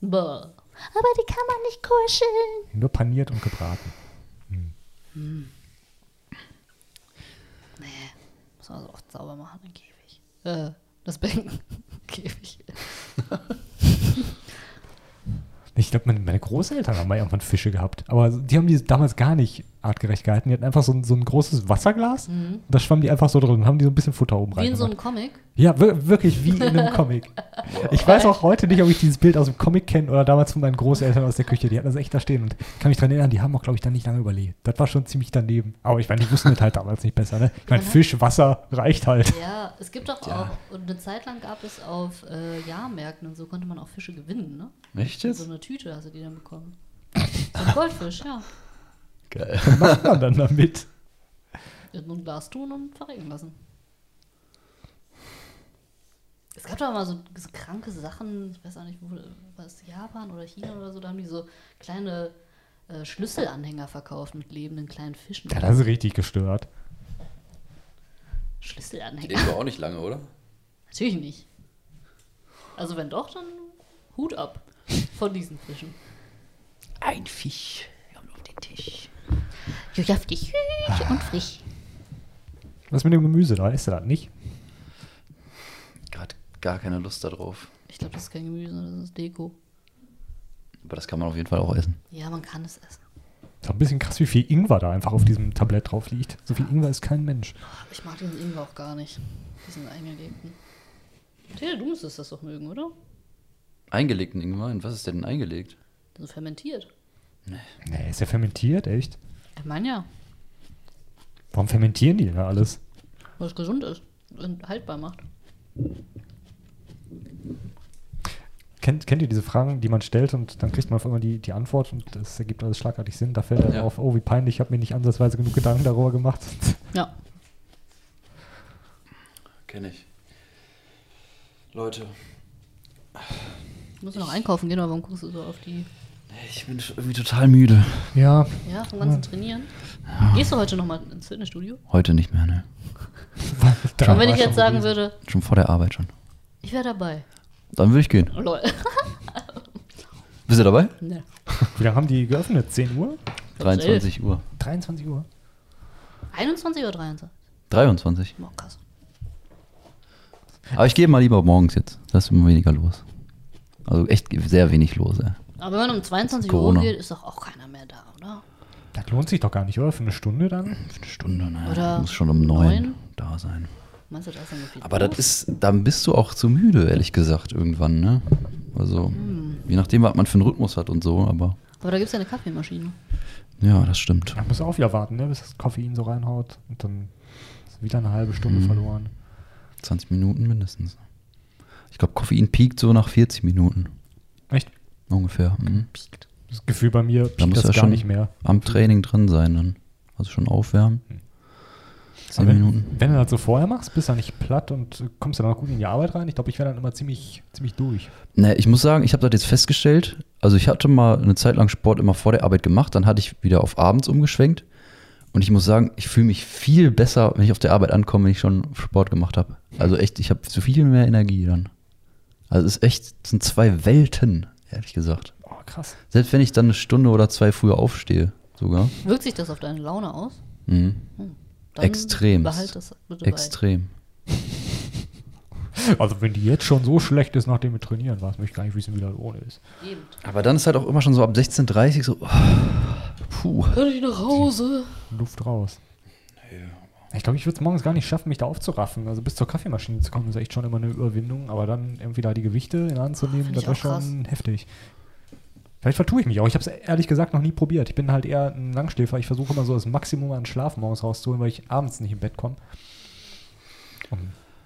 Bäh. Aber die kann man nicht kuscheln. Nur paniert und gebraten. Nee, muss man so oft sauber machen, den Käfig. Äh, das Becken. Käfig. Ich glaube, meine, meine Großeltern haben mal irgendwann Fische gehabt. Aber die haben die damals gar nicht artgerecht gehalten. Die hatten einfach so ein, so ein großes Wasserglas. Und da schwammen die einfach so drin und haben die so ein bisschen Futter oben Mhm. Wie in so einem. Comic. Ja, wir- wirklich wie in einem Comic. Ich weiß auch heute nicht, ob ich dieses Bild aus dem Comic kenne oder damals von meinen Großeltern aus der Küche. Die hatten das echt da stehen. Und kann mich daran erinnern, die haben auch, glaube ich, dann nicht lange überlebt. Das war schon ziemlich daneben. Aber ich meine, die wussten das halt damals nicht besser. Ne? Ich meine, Mhm. Fisch, Wasser reicht halt. Ja, es gibt doch auch, und eine Zeit lang gab es auf äh, Jahrmärkten und so konnte man auch Fische gewinnen, ne? Echt jetzt? so eine Tüte hast du die dann bekommen. So ein Goldfisch, ja. Geil. Was macht man dann damit? In ein Glas tun und verrecken lassen. Es gab doch mal so, so kranke Sachen, ich weiß auch nicht, wo, was Japan oder China oder so, da haben die so kleine äh, Schlüsselanhänger verkauft mit lebenden kleinen Fischen. Ja, das ist richtig gestört. Schlüsselanhänger? aber auch nicht lange, oder? Natürlich nicht. Also wenn doch, dann Hut ab von diesen Fischen. Ein Fisch kommt auf den Tisch. Saftig und frisch. Was mit dem Gemüse da? Ist er das nicht? Gerade gar keine Lust darauf. Ich glaube, das ist kein Gemüse, das ist Deko. Aber das kann man auf jeden Fall auch essen. Ja, man kann es essen. Ist auch ein bisschen krass, wie viel Ingwer da einfach auf diesem Tablett drauf liegt. So viel Ingwer ist kein Mensch. Ich mag diesen Ingwer auch gar nicht. Diesen eingelegten. Till, du müsstest das doch mögen, oder? Eingelegten Ingwer? Und was ist denn eingelegt? Also fermentiert. Nee, ist ja fermentiert, echt? Ich meine ja, Warum fermentieren die denn da alles? weil es gesund ist und haltbar macht. Kennt, kennt ihr diese Fragen, die man stellt und dann kriegt man auf einmal die, die Antwort und das ergibt alles schlagartig Sinn? Da fällt dann Ja. auf, oh, wie peinlich, ich habe mir nicht ansatzweise genug Gedanken darüber gemacht. Ja. Kenne ich. Leute, Ich muss noch einkaufen gehen, aber warum guckst du so auf die. Ich bin irgendwie total müde. Ja, Ja, vom ganzen Trainieren? Gehst du heute nochmal ins Fitnessstudio? Heute nicht mehr, ne? Und wenn ich schon jetzt sagen würde, Schon vor der Arbeit schon. ich wäre dabei. Dann würde ich gehen. Oh, lol. Bist du dabei? Ne. Wie lange haben die geöffnet? 10 Uhr? 23 Uhr. 23 Uhr? 21 oder 23? 23. Oh, krass. Aber ich gehe mal lieber morgens jetzt. Da ist immer weniger los. Also echt sehr wenig los, ey. Aber wenn man um 22 Uhr Corona. geht, ist doch auch keiner mehr da, oder? Das lohnt sich doch gar nicht, oder? Für eine Stunde dann? Für eine Stunde, ne? Oder Muss schon um neun da sein. Meinst du, da ist dann so viel Aber los? das ist, dann bist du auch zu müde, ehrlich gesagt, irgendwann, ne? Also, Hm. je nachdem, was man für einen Rhythmus hat und so, aber. Aber da gibt es ja eine Kaffeemaschine. Ja, das stimmt. Da musst du auch wieder warten, ne, bis das Koffein so reinhaut. Und dann ist wieder eine halbe Stunde Mhm. verloren. 20 Minuten mindestens. Ich glaube, Koffein piekt so nach 40 Minuten. Ungefähr. Mhm. Das Gefühl bei mir Da muss das ja gar schon nicht mehr. am Training drin sein dann. Also schon aufwärmen. 10 Aber wenn, Minuten. wenn du das so vorher machst, bist du dann nicht platt und kommst dann auch gut in die Arbeit rein. Ich glaube, ich wäre dann immer ziemlich, ziemlich durch. Ne, ich muss sagen, ich habe das jetzt festgestellt. Also ich hatte mal eine Zeit lang Sport immer vor der Arbeit gemacht, dann hatte ich wieder auf abends umgeschwenkt. Und ich muss sagen, ich fühle mich viel besser, wenn ich auf der Arbeit ankomme, wenn ich schon Sport gemacht habe. Also echt, ich habe so viel mehr Energie dann. Also es ist echt, es sind zwei Welten, ehrlich gesagt. Oh, krass. Selbst wenn ich dann eine Stunde oder zwei früher aufstehe, sogar. Wirkt sich das auf deine Laune aus? Mhm. Dann Extrem. Behalt das bitte bei. Extrem. Also wenn die jetzt schon so schlecht ist, nachdem wir trainieren, war, möchte ich gar nicht wissen, wie das ohne ist. Eben. Aber dann ist halt auch immer schon so ab 16.30 so, oh, puh. Hör dich nach Hause. Luft raus. Ich glaube, ich würde es morgens gar nicht schaffen, mich da aufzuraffen. Also bis zur Kaffeemaschine zu kommen, ist echt schon immer eine Überwindung. Aber dann irgendwie da die Gewichte in die Hand zu nehmen, das wäre auch schon heftig. Vielleicht vertue ich mich auch. Ich habe es ehrlich gesagt noch nie probiert. Ich bin halt eher ein Langschläfer. Ich versuche immer so das Maximum an Schlaf morgens rauszuholen, weil ich abends nicht im Bett komme.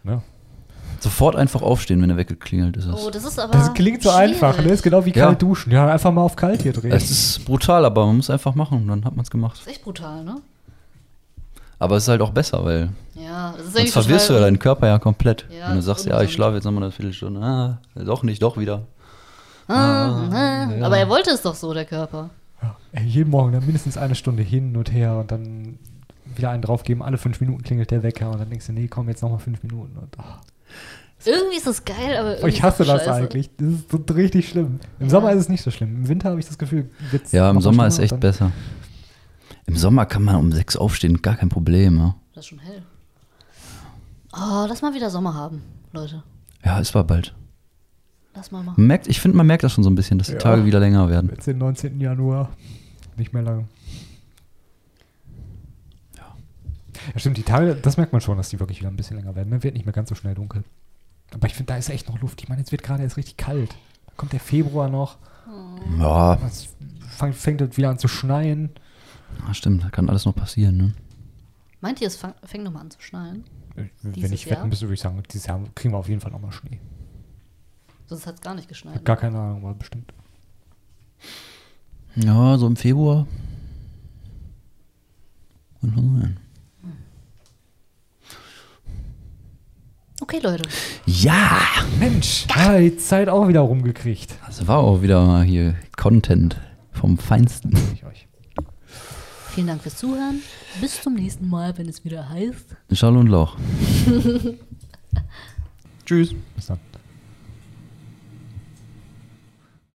Ne? Sofort einfach aufstehen, wenn der weggeklingelt ist. Oh, das ist aber. Das klingt so schwierig. einfach. Ne? Ist genau wie Ja. kalt duschen. Ja, einfach mal auf kalt hier drehen. Es ist brutal, aber man muss einfach machen, dann hat man es gemacht. Das ist echt brutal, ne? Aber es ist halt auch besser, weil Ja, das ist sonst verwirrst du ja deinen Körper ja komplett. Ja, Wenn du sagst, ja, ich schlafe jetzt nochmal eine Viertelstunde. Ah, doch nicht, doch wieder. Ah, ah. Aber er wollte es doch so, der Körper. Ja, ey, jeden Morgen dann mindestens eine Stunde hin und her und dann wieder einen draufgeben. Alle fünf Minuten klingelt der Wecker und dann denkst du, nee, komm, jetzt nochmal fünf Minuten. Und, oh. Irgendwie ist das geil, aber. irgendwie ich hasse das scheiße. eigentlich. Das ist so richtig schlimm. Im Ja. Sommer ist es nicht so schlimm. Im Winter habe ich das Gefühl, wird's Ja, im Sommer ist echt besser. Im Sommer kann man um sechs aufstehen, gar kein Problem. Ja, Das ist schon hell. Oh, lass mal wieder Sommer haben, Leute. ja es war bald. Lass mal machen. Man merkt, ich finde, man merkt das schon so ein bisschen, dass die Ja. Tage wieder länger werden. Jetzt den 19. Januar. Nicht mehr lang. Ja. Ja, stimmt, die Tage, das merkt man schon, dass die wirklich wieder ein bisschen länger werden. Man wird nicht mehr ganz so schnell dunkel. Aber ich finde, da ist echt noch Luft. Ich meine, jetzt wird gerade erst richtig kalt. Da kommt der Februar noch. Ja, Es fängt es wieder an zu schneien. Ah, stimmt, da kann alles noch passieren. Ne? Meint ihr, es fang, fängt nochmal an zu schneien? Wenn Dieses ich Jahr? wetten müsste, würde ich sagen, dieses Jahr kriegen wir auf jeden Fall nochmal Schnee. Sonst hat es gar nicht geschneit. Gar keine Ahnung, aber bestimmt. Ja, so im Februar. Kann schon sein. Okay, Leute. Ja! Mensch, ah, die Zeit auch wieder rumgekriegt. Das war auch wieder mal hier Content vom Feinsten. Ich euch. Vielen Dank fürs Zuhören. Bis zum nächsten Mal, wenn es wieder heißt. Schall und Lauch. Tschüss. Bis dann.